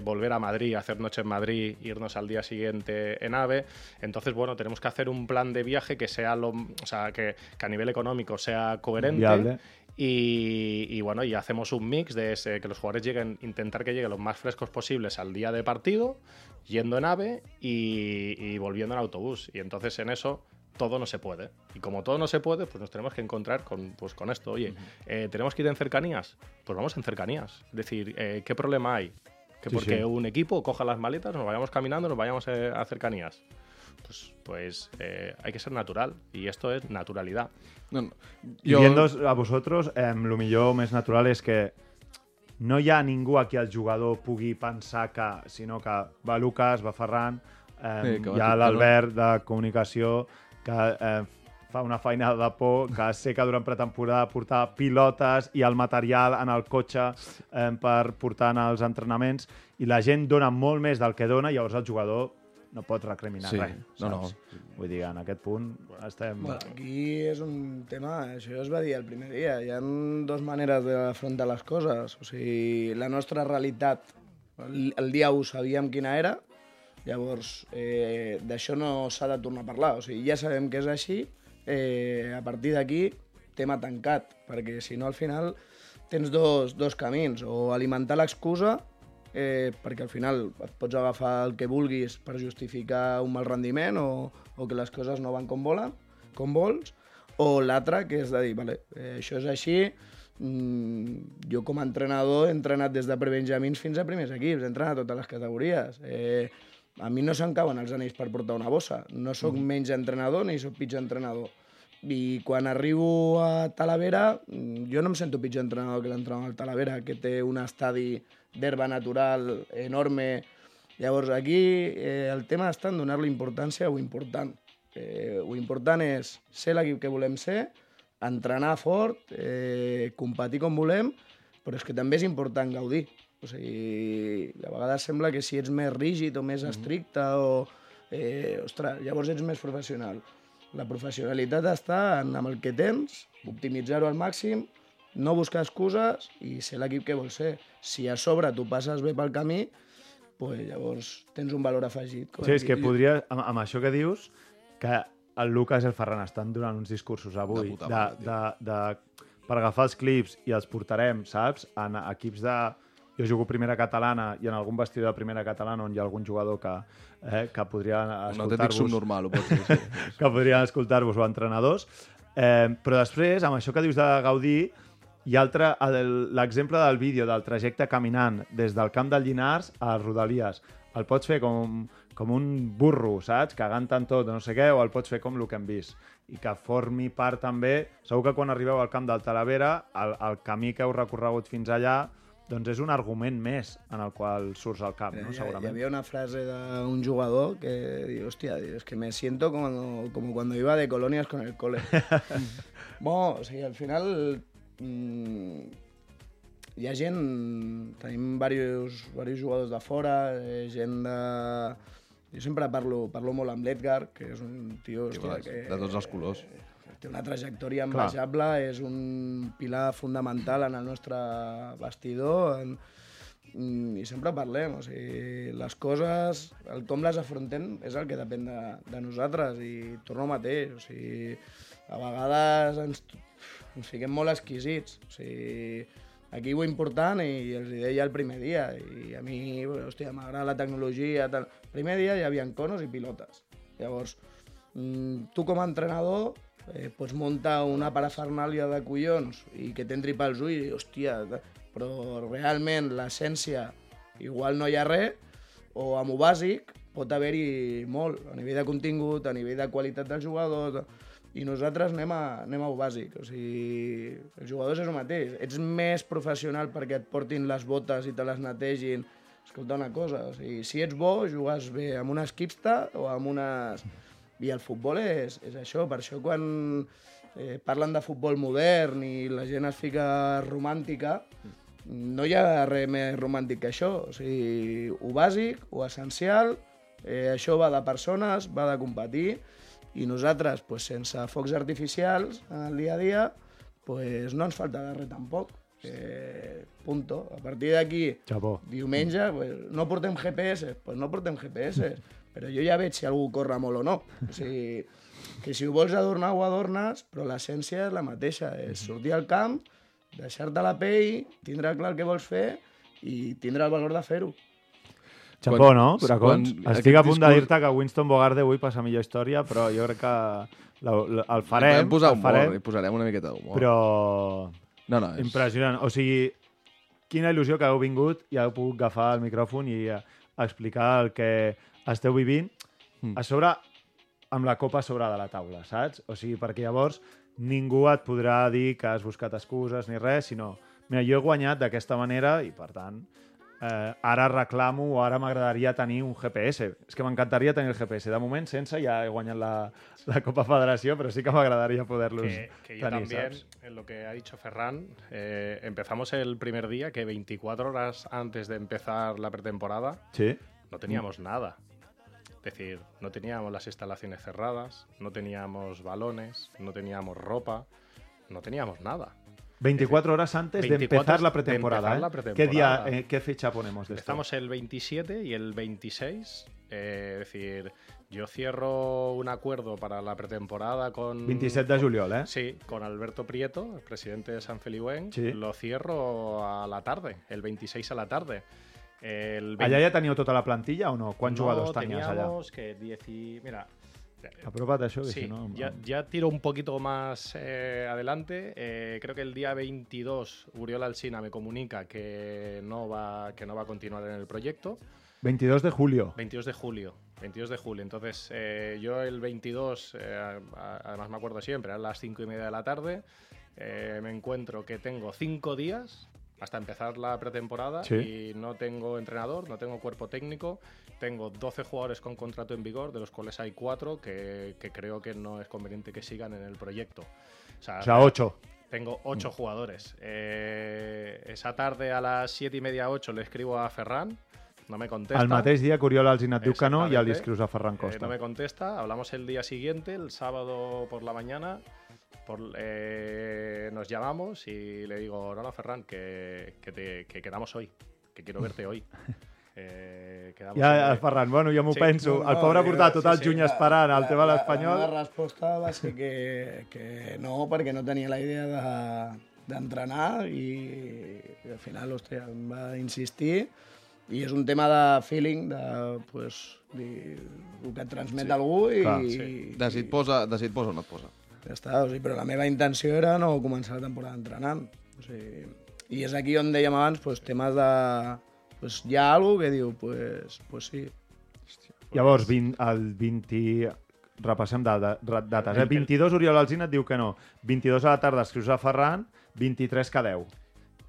volver a Madrid, hacer noche en Madrid, irnos al día siguiente en AVE. Entonces, bueno, tenemos que hacer un plan de viaje que sea lo, o sea, que, que a nivel económico sea coherente. Viable. Y, y bueno, y hacemos un mix de ese- que los jugadores lleguen, intentar que lleguen los más frescos posibles al día de partido, yendo en AVE y, y volviendo en autobús. Y entonces en eso todo no se puede. Y como todo no se puede, pues nos tenemos que encontrar con, pues con esto. Oye, eh, ¿tenemos que ir en cercanías? Pues vamos en cercanías. Es decir, eh, ¿qué problema hay? Que Sí, porque sí. un equipo coja las maletas, nos vayamos caminando, nos vayamos eh, a cercanías. pues, pues eh, hay que ser natural y esto es naturalidad. No, no. I viendo a vosaltres, eh, el millor més natural és que no hi ha ningú a qui el jugador pugui pensar que, sinó que va Lucas, va Ferran, eh, Sí, que va hi ha l'Albert de comunicació que eh, fa una feina de por, que sé que durant pretemporada portar pilotes i el material en el cotxe eh, per portar en els entrenaments i la gent dona molt més del que dona i llavors el jugador no pot recriminar Sí, res. no, saps? Vull dir, en aquest punt estem... Bueno, aquí és un tema, això es va dir el primer dia, hi ha dues maneres d'afrontar les coses. O sigui, la nostra realitat, el, el dia 1 sabíem quina era, llavors eh, d'això no s'ha de tornar a parlar. O sigui, ja sabem que és així, eh, a partir d'aquí tema tancat, perquè si no al final tens dos, dos camins, o alimentar l'excusa eh, perquè al final et pots agafar el que vulguis per justificar un mal rendiment o, o que les coses no van com volen, com vols, o l'altre, que és de dir, vale, eh, això és així, mm, jo com a entrenador he entrenat des de prebenjamins fins a primers equips, he entrenat totes les categories. Eh, a mi no se'm cauen els anells per portar una bossa. No sóc Mm. menys entrenador ni sóc pitjor entrenador. I quan arribo a Talavera, mm, jo no em sento pitjor entrenador que l'entrenador del Talavera, que té un estadi d'herba natural enorme. Llavors, aquí eh, el tema està en donar-li importància a important. Eh, ho important és ser l'equip que volem ser, entrenar fort, eh, competir com volem, però és que també és important gaudir. O sigui, a vegades sembla que si ets més rígid o més estricte o... Eh, ostres, llavors ets més professional. La professionalitat està en amb el que tens, optimitzar-ho al màxim, no buscar excuses i ser l'equip que vols ser. Si a sobre tu passes bé pel camí, pues llavors tens un valor afegit. com Sí, és que podria, amb, amb això que dius, que el Lucas i el Ferran estan donant uns discursos avui De de, mare, de, de, per agafar els clips i els portarem, saps? En equips de... Jo jugo primera catalana i en algun vestidor de primera catalana on hi ha algun jugador que, eh, que podria Un autèntic escoltar-vos... subnormal, ho pots dir. Sí. (laughs) que podrien escoltar-vos o entrenadors. Eh, però després, amb això que dius de gaudir, hi ha altre- l'exemple del vídeo del trajecte caminant des del camp del Llinars a Rodalies. El pots fer com, com un burro, saps? Cagant tant tot, no sé què, o el pots fer com el que hem vist. I que formi part també... Segur que quan arribeu al camp del Talavera, el, el camí que heu recorregut fins allà doncs és un argument més en el qual surts al camp, no? Hi, hi segurament. había una frase de un jugador que digo, hostia, es que me siento como, como cuando iba de colonias con el cole. (laughs) bueno, o sigui, al final mm, hi ha gent, tenim diversos, diversos jugadors de fora, eh, gent de... Jo sempre parlo, parlo molt amb l'Edgar, que és un tio Sí, hòstia, bueno, que... de tots els colors. Té una trajectòria Clar. envejable, és un pilar fundamental en el nostre vestidor, en, mm, i sempre parlem, o sigui, les coses, el com les afrontem és el que depèn de, de nosaltres i torno mateix, o sigui, a vegades ens, ens fiquem molt exquisits, o sigui, aquí ho important, i els hi deia el primer dia, i a mi, hòstia, m'agrada la tecnologia, tal. El primer dia hi havia conos i pilotes. Llavors, mm, tu com a entrenador eh, pots muntar una parafernàlia de collons i que t'entri pels ulls i, hòstia, però realment l'essència igual no hi ha res, o amb ho bàsic pot haver-hi molt, a nivell de contingut, a nivell de qualitat dels jugadors, i nosaltres anem a, anem a ho bàsic. O sigui, els jugadors és el mateix. Ets més professional perquè et portin les botes i te les netegin. Escolta una cosa, o sigui, si ets bo, jugues bé amb unes Kipsta o amb unes... I el futbol és, és això, per això quan eh, parlen de futbol modern i la gent es fica romàntica, no hi ha res més romàntic que això. O sigui, ho bàsic, ho essencial, eh, això va de persones, va de competir, i nosaltres, pues, sense focs artificials en el dia a dia, pues, no ens falta de res tampoc. Eh, punto. A partir d'aquí, diumenge, pues, no portem GPS, pues no portem GPS, però jo ja veig si algú corre molt o no. O sigui, que si ho vols adornar, ho adornes, però l'essència és la mateixa, és sortir al camp, deixar-te la pell, tindre clar el que vols fer i tindre el valor de fer-ho. Xapó, no? quan- Bracons? quan Estic a punt de discurs- dir-te que Winston Bogarde avui passa millor història, però jo crec que la, la, el farem. Podem posar el humor, farem, hi posarem una miqueta d'humor. Però... No, no, és... Impressionant. O sigui, quina il·lusió que heu vingut i heu pogut agafar el micròfon i eh, explicar el que esteu vivint. Mm. A sobre, amb la copa sobre de la taula, saps? O sigui, perquè llavors ningú et podrà dir que has buscat excuses ni res, sinó, mira, jo he guanyat d'aquesta manera i, per tant, eh, ara reclamo o ara m'agradaria tenir un GPS. És que m'encantaria tenir el GPS. De moment, sense, ja he guanyat la, la Copa Federació, però sí que m'agradaría poderlos Que, que yo tenir, también, saps? en lo que ha dicho Ferran, eh, empezamos el primer día que 24 horas antes de empezar la pretemporada Sí. no teníamos nada. Es decir, no teníamos las instalaciones cerradas, no teníamos balones, no teníamos ropa, no teníamos nada. 24 horas antes de 24 empezar la pretemporada. empezar ¿eh? la ¿Qué, día, eh, ¿Qué fecha ponemos de esto? Empezamos el 27 y el 26. eh, es decir, yo cierro un acuerdo para la pretemporada con. 27 de juliol, eh? Sí, con Alberto Prieto, el presidente de San Feliuenc. Sí. Lo cierro a la tarde, el 26 a la tarde. El Allà ja teníeu tota la plantilla o no? Quants no, jugadors tenies allà? teníamos que 10 y- Mira, Apropa't això, que Sí, si no... ya, ya tiro un poquito más eh, adelante. Eh, creo que el día 22 Uriol Alsina me comunica que no va, que no va a continuar en el proyecto. 22 de julio. 22 de julio. 22 de julio. Entonces, eh, yo el 22, eh, además me acuerdo siempre, a las 5 y media de la tarde, eh, me encuentro que tengo 5 días hasta empezar la pretemporada Sí. y no tengo entrenador, no tengo cuerpo técnico, tengo 12 jugadores con contrato en vigor, de los cuales hay 4 que, que creo que no es conveniente que sigan en el proyecto. O sea, 8. Tengo 8 jugadores. Eh, esa tarde a las 7 y media, 8 le escribo a Ferran, no me contesta. El mateix dia que Oriol Alzina et diu que no, ja li Exactamente. escrius a Ferran Eh, Costa. no me contesta, hablamos el día siguiente, el sábado por la mañana, por, eh, nos llamamos y le digo, no, no, Ferran, que, que, te- que quedamos hoy, que quiero verte hoy. (laughs) Eh, quedamos Ja, el Ferran, bueno, jo m'ho Sí. penso. No, el pobre ha portat tot sí, el sí, juny la- esperant el la- tema de la- l'Espanyol. La meva resposta va ser que, que no, perquè no tenia la idea de- d'entrenar i, i al final, hòstia, em va insistir i és un tema de feeling, de pues, dir, el que et transmet Sí. algú i, Clar, i, sí. De si et posa, de si et posa o no et posa. Ja està, o sigui, però la meva intenció era no començar la temporada entrenant. O sigui, I és aquí on dèiem abans, pues, temes de... Pues, hi ha alguna que diu, pues, pues sí. Llavors, 20, el 20... Repassem dates. Eh? 22, Oriol Alzina et diu que no. 22 a la tarda escrius a Ferran, 23 que 10.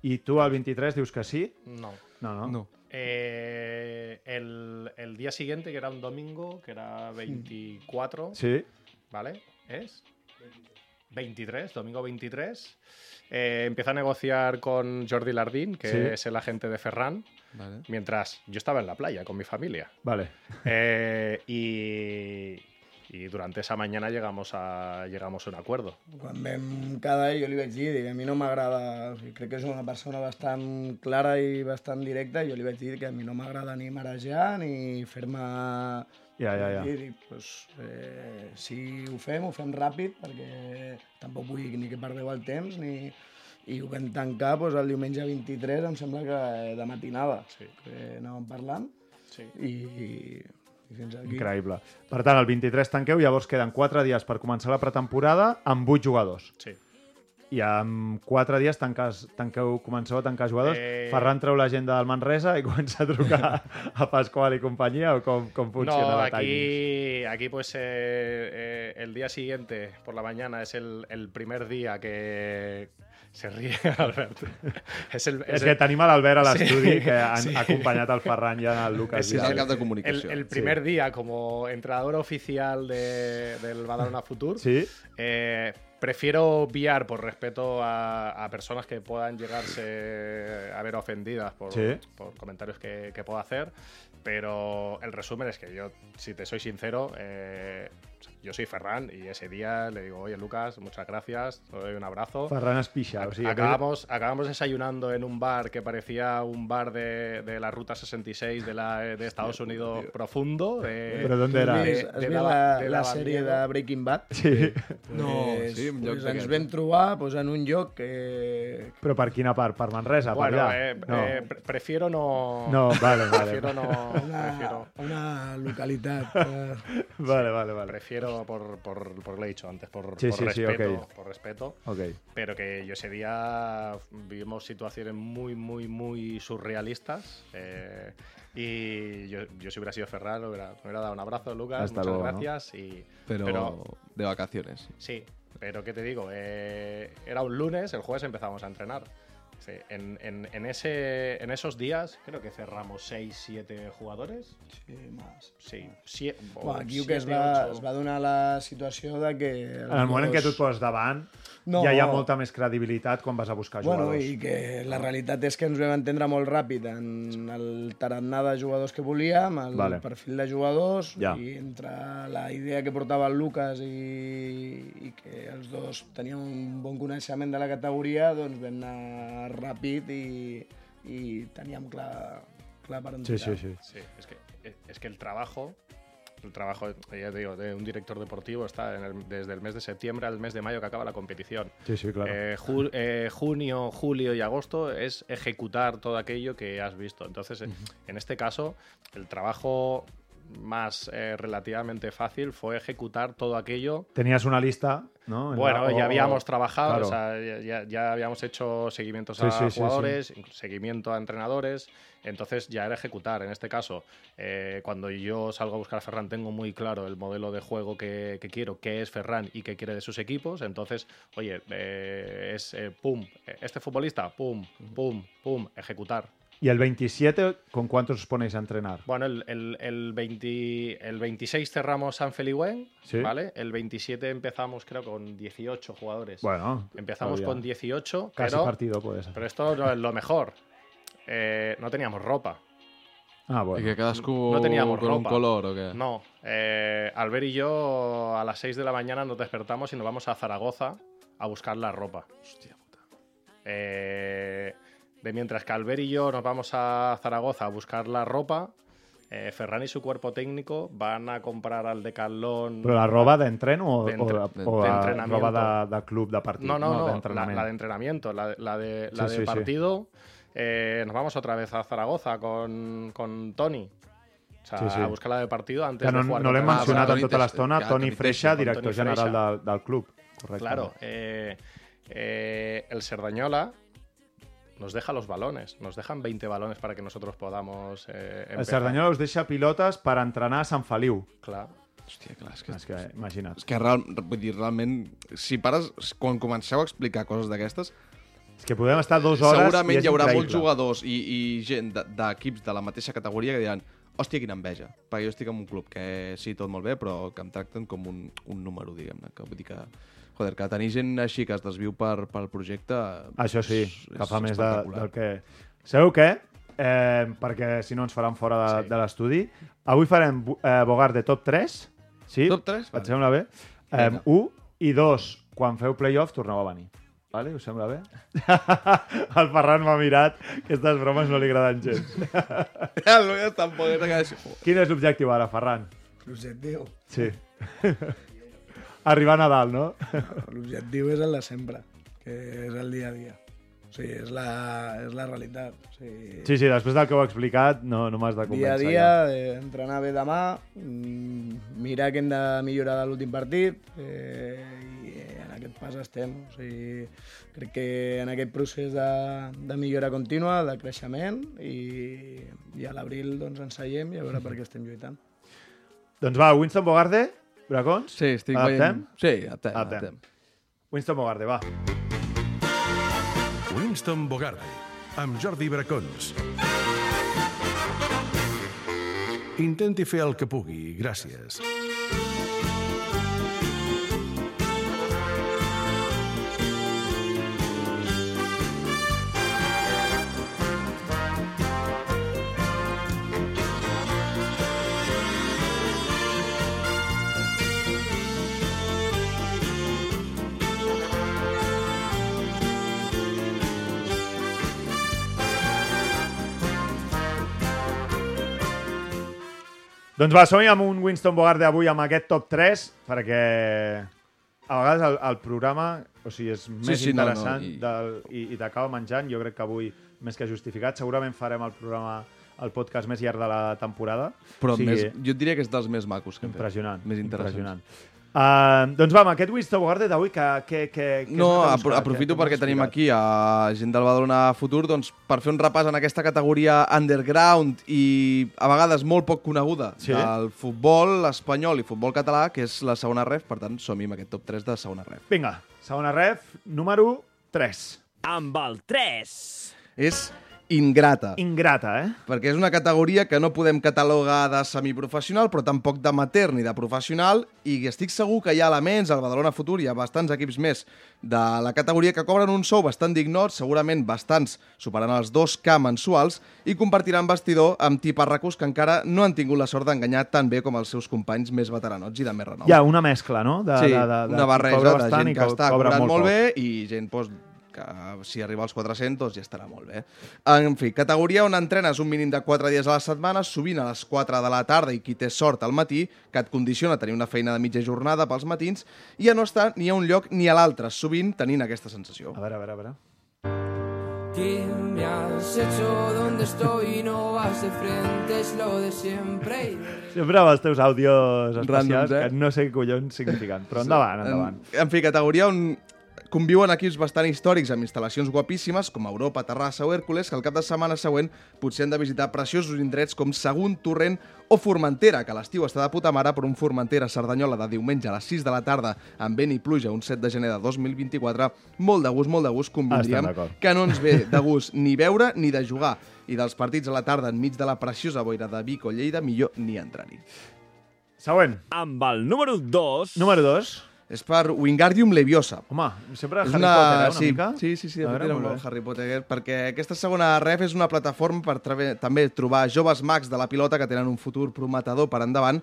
I tu al 23 dius que sí? No. No, no. Eh, el, el día siguiente, que era un domingo, que era 24, Sí. ¿vale? ¿Es? 23, domingo 23. eh, empieza a negociar con Jordi Lardín, que Sí. es el agente de Ferran, Vale. mientras yo estaba en la playa con mi familia. Vale. Eh, y, y durante esa mañana llegamos a, llegamos a un acuerdo. Quan vam quedar, jo li vaig dir, dic, a mi no m'agrada, o sigui, crec que és una persona bastant clara i bastant directa, i jo li vaig dir que a mi no m'agrada ni marejar ni fer-me... Ja, ja, ja. I dic, pues, eh, si ho fem, ho fem ràpid, perquè tampoc vull ni que perdeu el temps, ni... i ho vam tancar doncs, el diumenge 23, em sembla que de matinada, sí. que anàvem parlant, sí. i, i fins aquí. Increïble. Per tant, el 23 tanqueu, llavors queden 4 dies per començar la pretemporada amb 8 jugadors. Sí. I en 4 dies tanques, tanqueu, comenceu a tancar jugadors. Eh, Ferran treu l'agenda del Manresa i (laughs) comença a trucar a Pasqual i companyia o com, com funciona No, aquí, aquí pues eh, eh, el día siguiente por la mañana es el, el primer día que se ríe (laughs) Albert. Es, el, És el- que tenim a l'Albert a Sí, l'estudi que han sí. acompanyat el Ferran i el Lucas. Es Vidal. el, el primer día como entrenador oficial de- del Badalona Futur. Sí. Eh, prefiero obviar por respeto a, a personas que puedan llegarse a ver ofendidas por, Sí. por comentarios que, que puedo hacer. Pero el resumen es que yo, si te soy sincero, eh, yo soy Ferran y ese día le digo, oye Lucas, muchas gracias, te doy un abrazo. Ferran. O sigui, Acabamos, acabamos desayunando en un bar que parecía un bar de, de la Ruta 66 de, la, de Estados Unidos profundo. de- ¿Pero dónde era? Has de- has la, de la Lavandero. sèrie de Breaking Bad? Sí. No, Pues, sí, un lloc pues ens d'aquests. vam trobar pues, en un lloc que... Però per quina part? Per Manresa? Bueno, per allà? eh, no. eh, pre- prefiero no. No, vale, vale. Prefiero no. Una, prefiero, una localitat. eh, (laughs) Vale, vale, vale. Refiero por, por, por lo he dicho antes, por, Sí, por sí, sí, respeto, ok. por respeto. Pero que yo ese día vivimos situaciones muy, muy, muy surrealistas. eh, y yo, yo si hubiera sido Ferran, hubiera, me hubiera dado un abrazo, Lucas, Hasta muchas luego, ¿no? gracias. Y, Pero, de vacaciones. Sí, pero ¿qué te digo? Eh, era un lunes, el jueves empezamos a entrenar. Sí, en, en- en ese, en esos días creo que cerramos 6, 7 jugadores. Sí, más. Sí, o Bueno, aquí que es va, ocho. es va donar la situació de que... En el moment en què tu et poses davant, No. ja hi ha molta més credibilitat quan vas a buscar Bueno, jugadors. i que la realitat és que ens vam entendre molt ràpid en el tarannà de jugadors que volíem, el Vale. perfil de jugadors, Ja. i entre la idea que portava el Lucas i, i que els dos teníem un bon coneixement de la categoria, doncs vam anar ràpid i, i teníem clar, clar per on Sí, tirar. sí, sí. Sí, es que, es que el trabajo, el trabajo, ya te digo, de un director deportivo está en el- desde el mes de septiembre al mes de mayo que acaba la competición. Sí, sí, claro. Eh, ju- eh, junio, julio y agosto es ejecutar todo aquello que has visto. Entonces, eh, en este caso, el trabajo más eh, relativamente fácil fue ejecutar todo aquello Tenías una lista, ¿no? En bueno, la- ya habíamos trabajado, claro. o sea, ya, habíamos hecho seguimientos Sí, a sí, sí, jugadores, seguimiento a entrenadores, entonces ya era ejecutar. En este caso, eh, cuando yo salgo a buscar a Ferran, tengo muy claro el modelo de juego que, que quiero, qué es Ferran y qué quiere de sus equipos. Entonces, oye, eh, es eh, pum, este futbolista, pum, pum, pum, ejecutar. ¿Y el 27 con cuántos os ponéis a entrenar? Bueno, el, el, el 20 el 26 cerramos San Feliuen, Sí. ¿vale? El 27 empezamos, creo, con 18 jugadores. Bueno, Empezamos todavía. con 18, Casi pero, partido puede ser. pero esto no es lo mejor. Eh, no teníamos ropa. Ah, bueno. I que cadascú No teníamos con un ropa. color o què? No. Eh, Albert y yo a las 6 de la mañana nos despertamos y nos vamos a Zaragoza a buscar la ropa. Hostia puta. Eh, de mientras que Albert y yo nos vamos a Zaragoza a buscar la ropa, eh, Ferran y su cuerpo técnico van a comprar al Decathlon. Però la roba d'entreno o, De entre- o, de- o de la entrenamiento. roba de, de club de partit? No, no, no, la, d'entrenament. la de entrenamiento, la, de- la de, la Sí, de sí, sí. partido. Eh, nos vamos otra vez a Zaragoza con, con Tony. O sea, Sí, sí. a buscar la de partido antes Que no, de jugar no l'hem mencionat en tota l'estona, Freixa, Toni Freixa, director Toni general del, del club. Correcte. Claro, eh, eh, el Serdañola nos deja los balones, nos dejan 20 balones para que nosotros podamos eh, El. Cerdanyola us deixa pilotes per entrenar a Sant Feliu. Clar. Hòstia, clar, és que... És que, imagina't. És que real, vull dir, realment, si pares, quan comenceu a explicar coses d'aquestes, És que podem estar dues hores segurament i és hi haurà increïble. molts jugadors i, i gent de- d'equips de la mateixa categoria que diran hòstia, quina enveja, perquè jo estic en un club que sí, tot molt bé, però que em tracten com un, un número, diguem-ne. Que vull dir que, joder, que tenir gent així que es desviu per, pel projecte... Això sí, és- que fa és més de, del que... Sabeu què? Eh, perquè si no ens faran fora de, Sí. de l'estudi. Avui farem eh, Bogart de top 3. Sí? Top 3? Et sembla bé? Eh, Vinga. 1 i 2. Quan feu playoff torneu a venir. Vale? Us sembla bé? (laughs) el Ferran m'ha mirat que aquestes bromes no li agraden gens. (laughs) El Lucas tampoc és. Quin és l'objectiu ara, Ferran? L'objectiu. Sí. (laughs) Arribar a Nadal, no? L'objectiu és el de sempre, que és el dia a dia. O sigui, és la, és la realitat. O sigui, Sí, sí, després del que heu explicat no, no m'has de dia a convèncer. dia, ja. eh, entrenar bé demà, mm, mirar que hem de millorar de l'últim partit eh, i en aquest pas estem. O sigui, crec que en aquest procés de, de millora contínua, de creixement i, i a l'abril doncs, ens seiem i a veure per què estem lluitant. Doncs va, Winston Bogarde, Bracons? Sí, estic Adaptem? veient... Sí, adaptem, Adaptem. adaptem. Winston Bogarde, va. Winston Bogarde, amb Jordi Bracons. Intenti fer el que pugui, gràcies. Doncs va, som amb un Winston Bogarde avui amb aquest top 3, perquè a vegades el, el programa o sigui, és més sí, no, no, interessant i- del, i, i t'acaba menjant. Jo crec que avui, més que justificat, segurament farem el programa el podcast més llarg de la temporada. Però O sigui, més, jo diria que és dels més macos que hem fet. Impressionant. Més interessants. impressionant. Uh, doncs va, amb aquest Winston Bogarde d'avui, que, que, que, que No, és apro aprofito perquè tenim explicat. aquí a gent del Badalona Futur doncs, per fer un repàs en aquesta categoria underground i a vegades molt poc coneguda Sí. del futbol espanyol i futbol català, que és la segona ref, per tant som-hi amb aquest top 3 de segona ref. Vinga, segona ref, número 3. Amb el 3. És ingrata. Ingrata, eh? perquè és una categoria que no podem catalogar de semiprofessional, però tampoc d'amateur ni de professional, i estic segur que hi ha elements, al Badalona Futur hi ha bastants equips més de la categoria que cobren un sou bastant dignot, segurament bastants superant els 2K mensuals, i compartiran vestidor amb tiparracos que encara no han tingut la sort d'enganyar tan bé com els seus companys més veteranots i de més renom. Hi ha una mescla, no? De, sí, de, de, de, una barreja de gent que està cobra cobrant molt, poc. bé i gent doncs, que si arriba als 400 doncs ja estarà molt bé. En fi, categoria on entrenes un mínim de 4 dies a la setmana, sovint a les 4 de la tarda i qui té sort al matí, que et condiciona tenir una feina de mitja jornada pels matins, i a no estar ni a un lloc ni a l'altre, sovint tenint aquesta sensació. A veure, a veure, a veure. ¿Qué me has hecho? ¿Dónde estoy? No vas de frente, es lo de siempre. Sempre amb els teus àudios especials, Randoms, eh? que no sé què collons signifiquen. Però endavant, endavant. En, en fi, categoria on conviuen equips bastant històrics amb instal·lacions guapíssimes com Europa, Terrassa o Hèrcules que el cap de setmana següent potser han de visitar preciosos indrets com Sagunt, Torrent o Formentera, que l'estiu està de puta mare per un Formentera Cerdanyola de diumenge a les 6 de la tarda amb vent i pluja un 7 de gener de 2024 molt de gust, molt de gust, convindríem que no ens ve de gust ni veure ni de jugar i dels partits a la tarda enmig de la preciosa boira de Vic o Lleida millor ni entrar-hi. Següent. Amb el número 2. Número 2. És per Wingardium Leviosa. Home, sempre És Harry Potter, eh, una sí, mica? Sí, sí, sí, de A fet veure, era molt. Harry Potter, perquè aquesta segona ref és una plataforma per trave- també trobar joves mags de la pilota que tenen un futur prometedor per endavant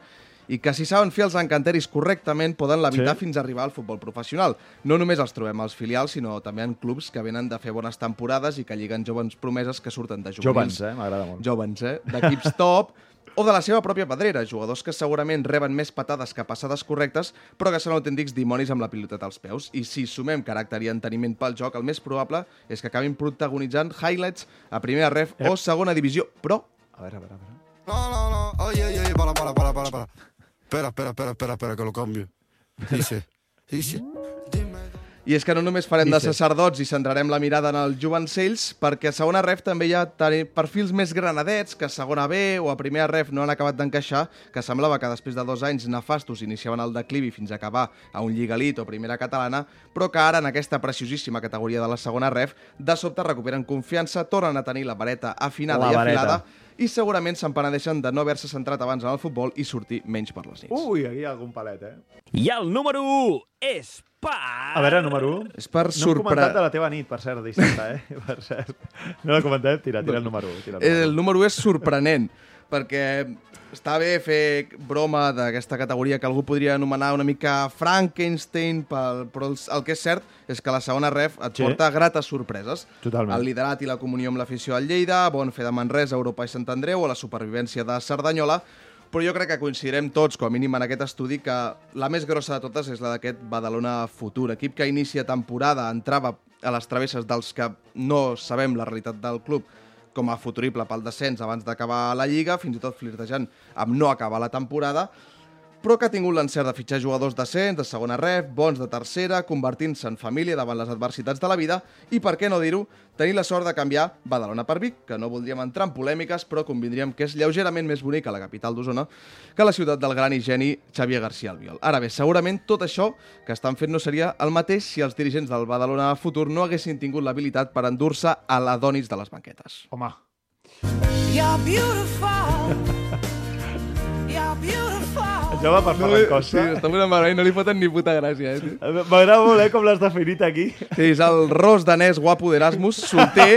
i que si saben fer els encanteris correctament poden levitar Sí. fins a arribar al futbol professional. No només els trobem als filials, sinó també en clubs que venen de fer bones temporades i que lliguen jovens promeses que surten de juvenils. Jovens, eh? M'agrada molt. Jovens, eh? D'equips top (laughs) o de la seva pròpia pedrera, jugadors que segurament reben més patades que passades correctes, però que són autèntics dimonis amb la pilota als peus. I si sumem caràcter i enteniment pel joc, el més probable és que acabin protagonitzant highlights a primera ref o segona divisió, però... A veure, a veure, a veure. No, no, no. Oye, oye, oye, para, para, para, para, para. Espera, espera, espera, espera, espera, que lo cambio. Dice, dice. I és que no només farem de sacerdots i centrarem la mirada en els jovencells, perquè a segona ref també hi ha perfils més granadets que a segona B o a primera ref no han acabat d'encaixar, que semblava que després de dos anys nefastos iniciaven el declivi fins a acabar a un lligalit o primera catalana, però que ara en aquesta preciosíssima categoria de la segona ref, de sobte recuperen confiança, tornen a tenir la vareta afinada La i vareta. afilada, i segurament se'n penedeixen de no haver-se centrat abans en el futbol i sortir menys per les nits. Ui, aquí hi ha algun palet, eh? I el número 1 és per... A veure, número 1. És per No hem sorpre- comentat de la teva nit, per cert, dissabte, eh? (laughs) per cert. No la comentem? Tira, tira el número 1. Tira el número El número 1 és sorprenent, (laughs) perquè està bé fer broma d'aquesta categoria que algú podria anomenar una mica Frankenstein, pel, però el, el que és cert és que la segona ref et Sí. porta grates sorpreses. Totalment. El liderat i la comunió amb l'afició al Lleida, bon fer de Manresa, Europa i Sant Andreu, o la supervivència de Cerdanyola, però jo crec que coincidirem tots, com a mínim en aquest estudi, que la més grossa de totes és la d'aquest Badalona Futur, equip que inicia temporada, entrava a les travesses dels que no sabem la realitat del club com a futurible pel descens abans d'acabar la Lliga, fins i tot flirtejant amb no acabar la temporada, però que ha tingut l'encert de fitxar jugadors decents, de segona ref, bons de tercera, convertint-se en família davant les adversitats de la vida i, per què no dir-ho, tenir la sort de canviar Badalona per Vic, que no voldríem entrar en polèmiques, però convindríem que és lleugerament més bonica la capital d'Osona que la ciutat del gran i geni Xavier García Albiol. Ara bé, segurament tot això que estan fent no seria el mateix si els dirigents del Badalona Futur no haguessin tingut l'habilitat per endur-se a l'Adonis de les banquetes. Home. You're beautiful. El jove per Ferran Costa. Sí, està molt malament, no li foten ni puta gràcia, eh? tio. M'agrada molt, eh, com l'has definit aquí. Sí, és el ros danès guapo d'Erasmus, solter,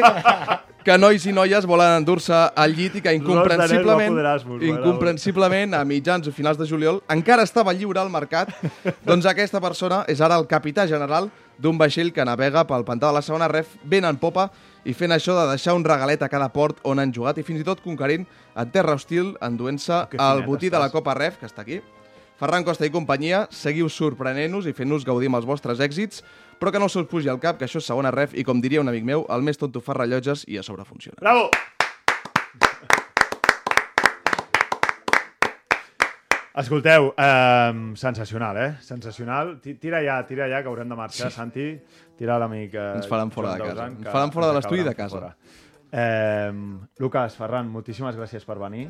que nois i noies volen endur-se al llit i que incomprensiblement, incomprensiblement a mitjans o finals de juliol encara estava lliure al mercat, doncs aquesta persona és ara el capità general d'un vaixell que navega pel pantà de la segona ref ben en popa i fent això de deixar un regalet a cada port on han jugat i fins i tot conquerint en terra hostil enduent-se Que el botí de la estàs. Copa Ref, que està aquí. Ferran Costa i companyia, seguiu sorprenent-nos i fent-nos gaudir amb els vostres èxits, però que no se us pugi al cap que això és segona ref i, com diria un amic meu, el més tonto fa rellotges i a sobre funciona. Bravo! Escolteu, eh, sensacional, eh? Sensacional. Ti- Tira ja, tira ja, que haurem de marxar, sí. Santi. Tira l'amic... Eh, Ens faran fora de casa. Ens faran fora de l'estudi i de casa. fora. Eh, Lucas, Ferran, moltíssimes gràcies per venir.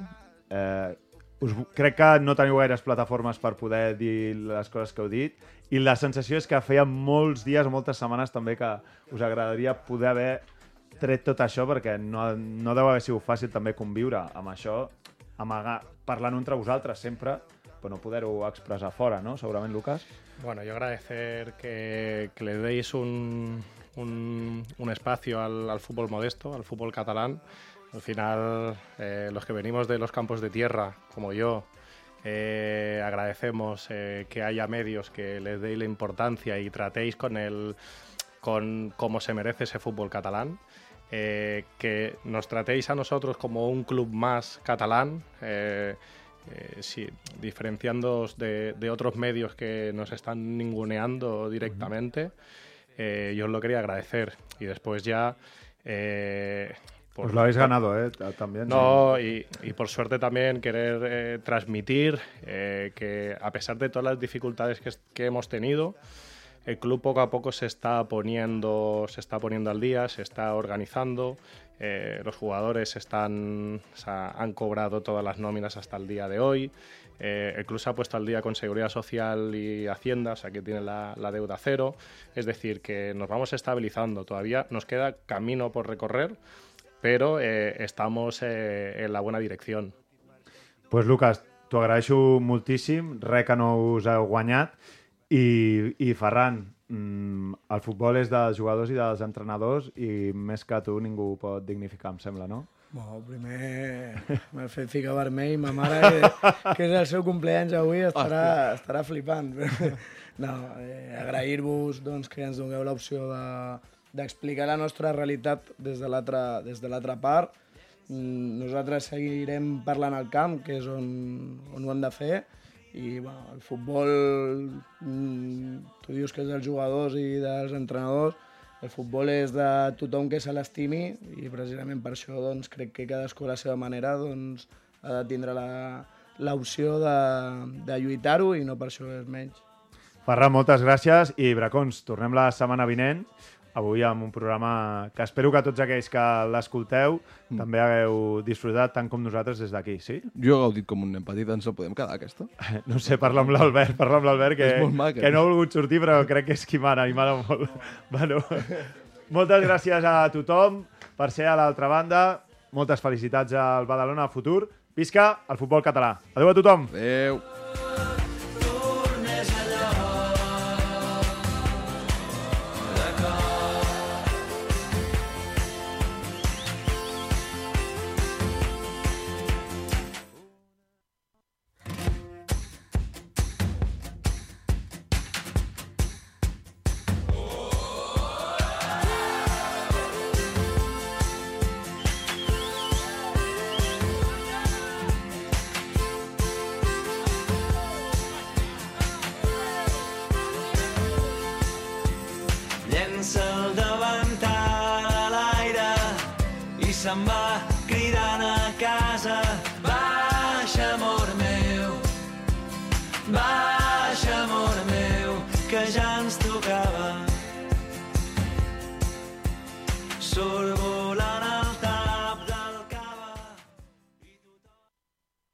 Eh, us, crec que no teniu gaires plataformes per poder dir les coses que heu dit i la sensació és que feia molts dies moltes setmanes també que us agradaria poder haver tret tot això perquè no, no deu haver sigut fàcil també conviure amb això, amagar, parlant entre vosaltres sempre, però no poder-ho expressar fora, no? Segurament, Lucas? Bueno, yo agradecer que, que le deis un, un- un espacio al, al fútbol modesto, al fútbol catalán. Al final, eh, los que venimos de los campos de tierra, como yo, eh, agradecemos eh, que haya medios que les deis la importancia y tratéis con el con cómo se merece ese fútbol catalán. Eh, que nos tratéis a nosotros como un club más catalán, eh, eh, sí, diferenciándoos de, de otros medios que nos están ninguneando directamente. Eh, yo os lo quería agradecer. Y después ya... eh, por- Os lo habéis ganado, ¿eh? Ta- También. no, y, y por suerte también querer eh, transmitir eh, que a pesar de todas las dificultades que, que hemos tenido, el club poco a poco se está poniendo, se está poniendo al día, se está organizando. eh, los jugadores están, han cobrado todas las nóminas hasta el día de hoy. eh, el club se ha puesto al día con Seguridad Social y Hacienda, o sea que tiene la, deuda cero. Es decir, que nos vamos estabilizando. Todavía nos queda camino por recorrer, pero eh, estamos en la buena dirección. pues, Lucas, t'ho agraeixo moltíssim, res que no. I, i Ferran, mm, el futbol és dels jugadors i dels entrenadors i més que tu ningú ho pot dignificar, em sembla, no? Bueno, primer m'ha fet ficar vermell, ma mare, que, que és el seu cumpleaños avui, estarà, estarà flipant. No, eh, agrair-vos doncs, que ens doneu l'opció de- d'explicar la nostra realitat des de l'altra des de l'altra part. Mm, Nosaltres seguirem parlant al camp, que és on, on ho hem de fer, i bueno, el futbol, mm, tu dius que és dels jugadors i dels entrenadors, el futbol és de tothom que se l'estimi i precisament per això doncs, crec que cadascú a la seva manera doncs, ha de tindre l'opció de, de lluitar-ho i no per això és menys. Ferran, moltes gràcies i Bracons, tornem la setmana vinent avui amb un programa que espero que tots aquells que l'escolteu Mm. també hagueu disfrutat tant com nosaltres des d'aquí, sí? Jo he gaudit com un nen petit, ens el podem quedar, aquesta? (laughs) No sé, parla amb l'Albert, parla amb l'Albert, que, maca. que no ha volgut sortir, però crec que és qui mana, i mana molt. (laughs) Bueno, moltes gràcies a tothom per ser a l'altra banda. Moltes felicitats al Badalona Futur. Visca el futbol català. Adéu a tothom. Adéu.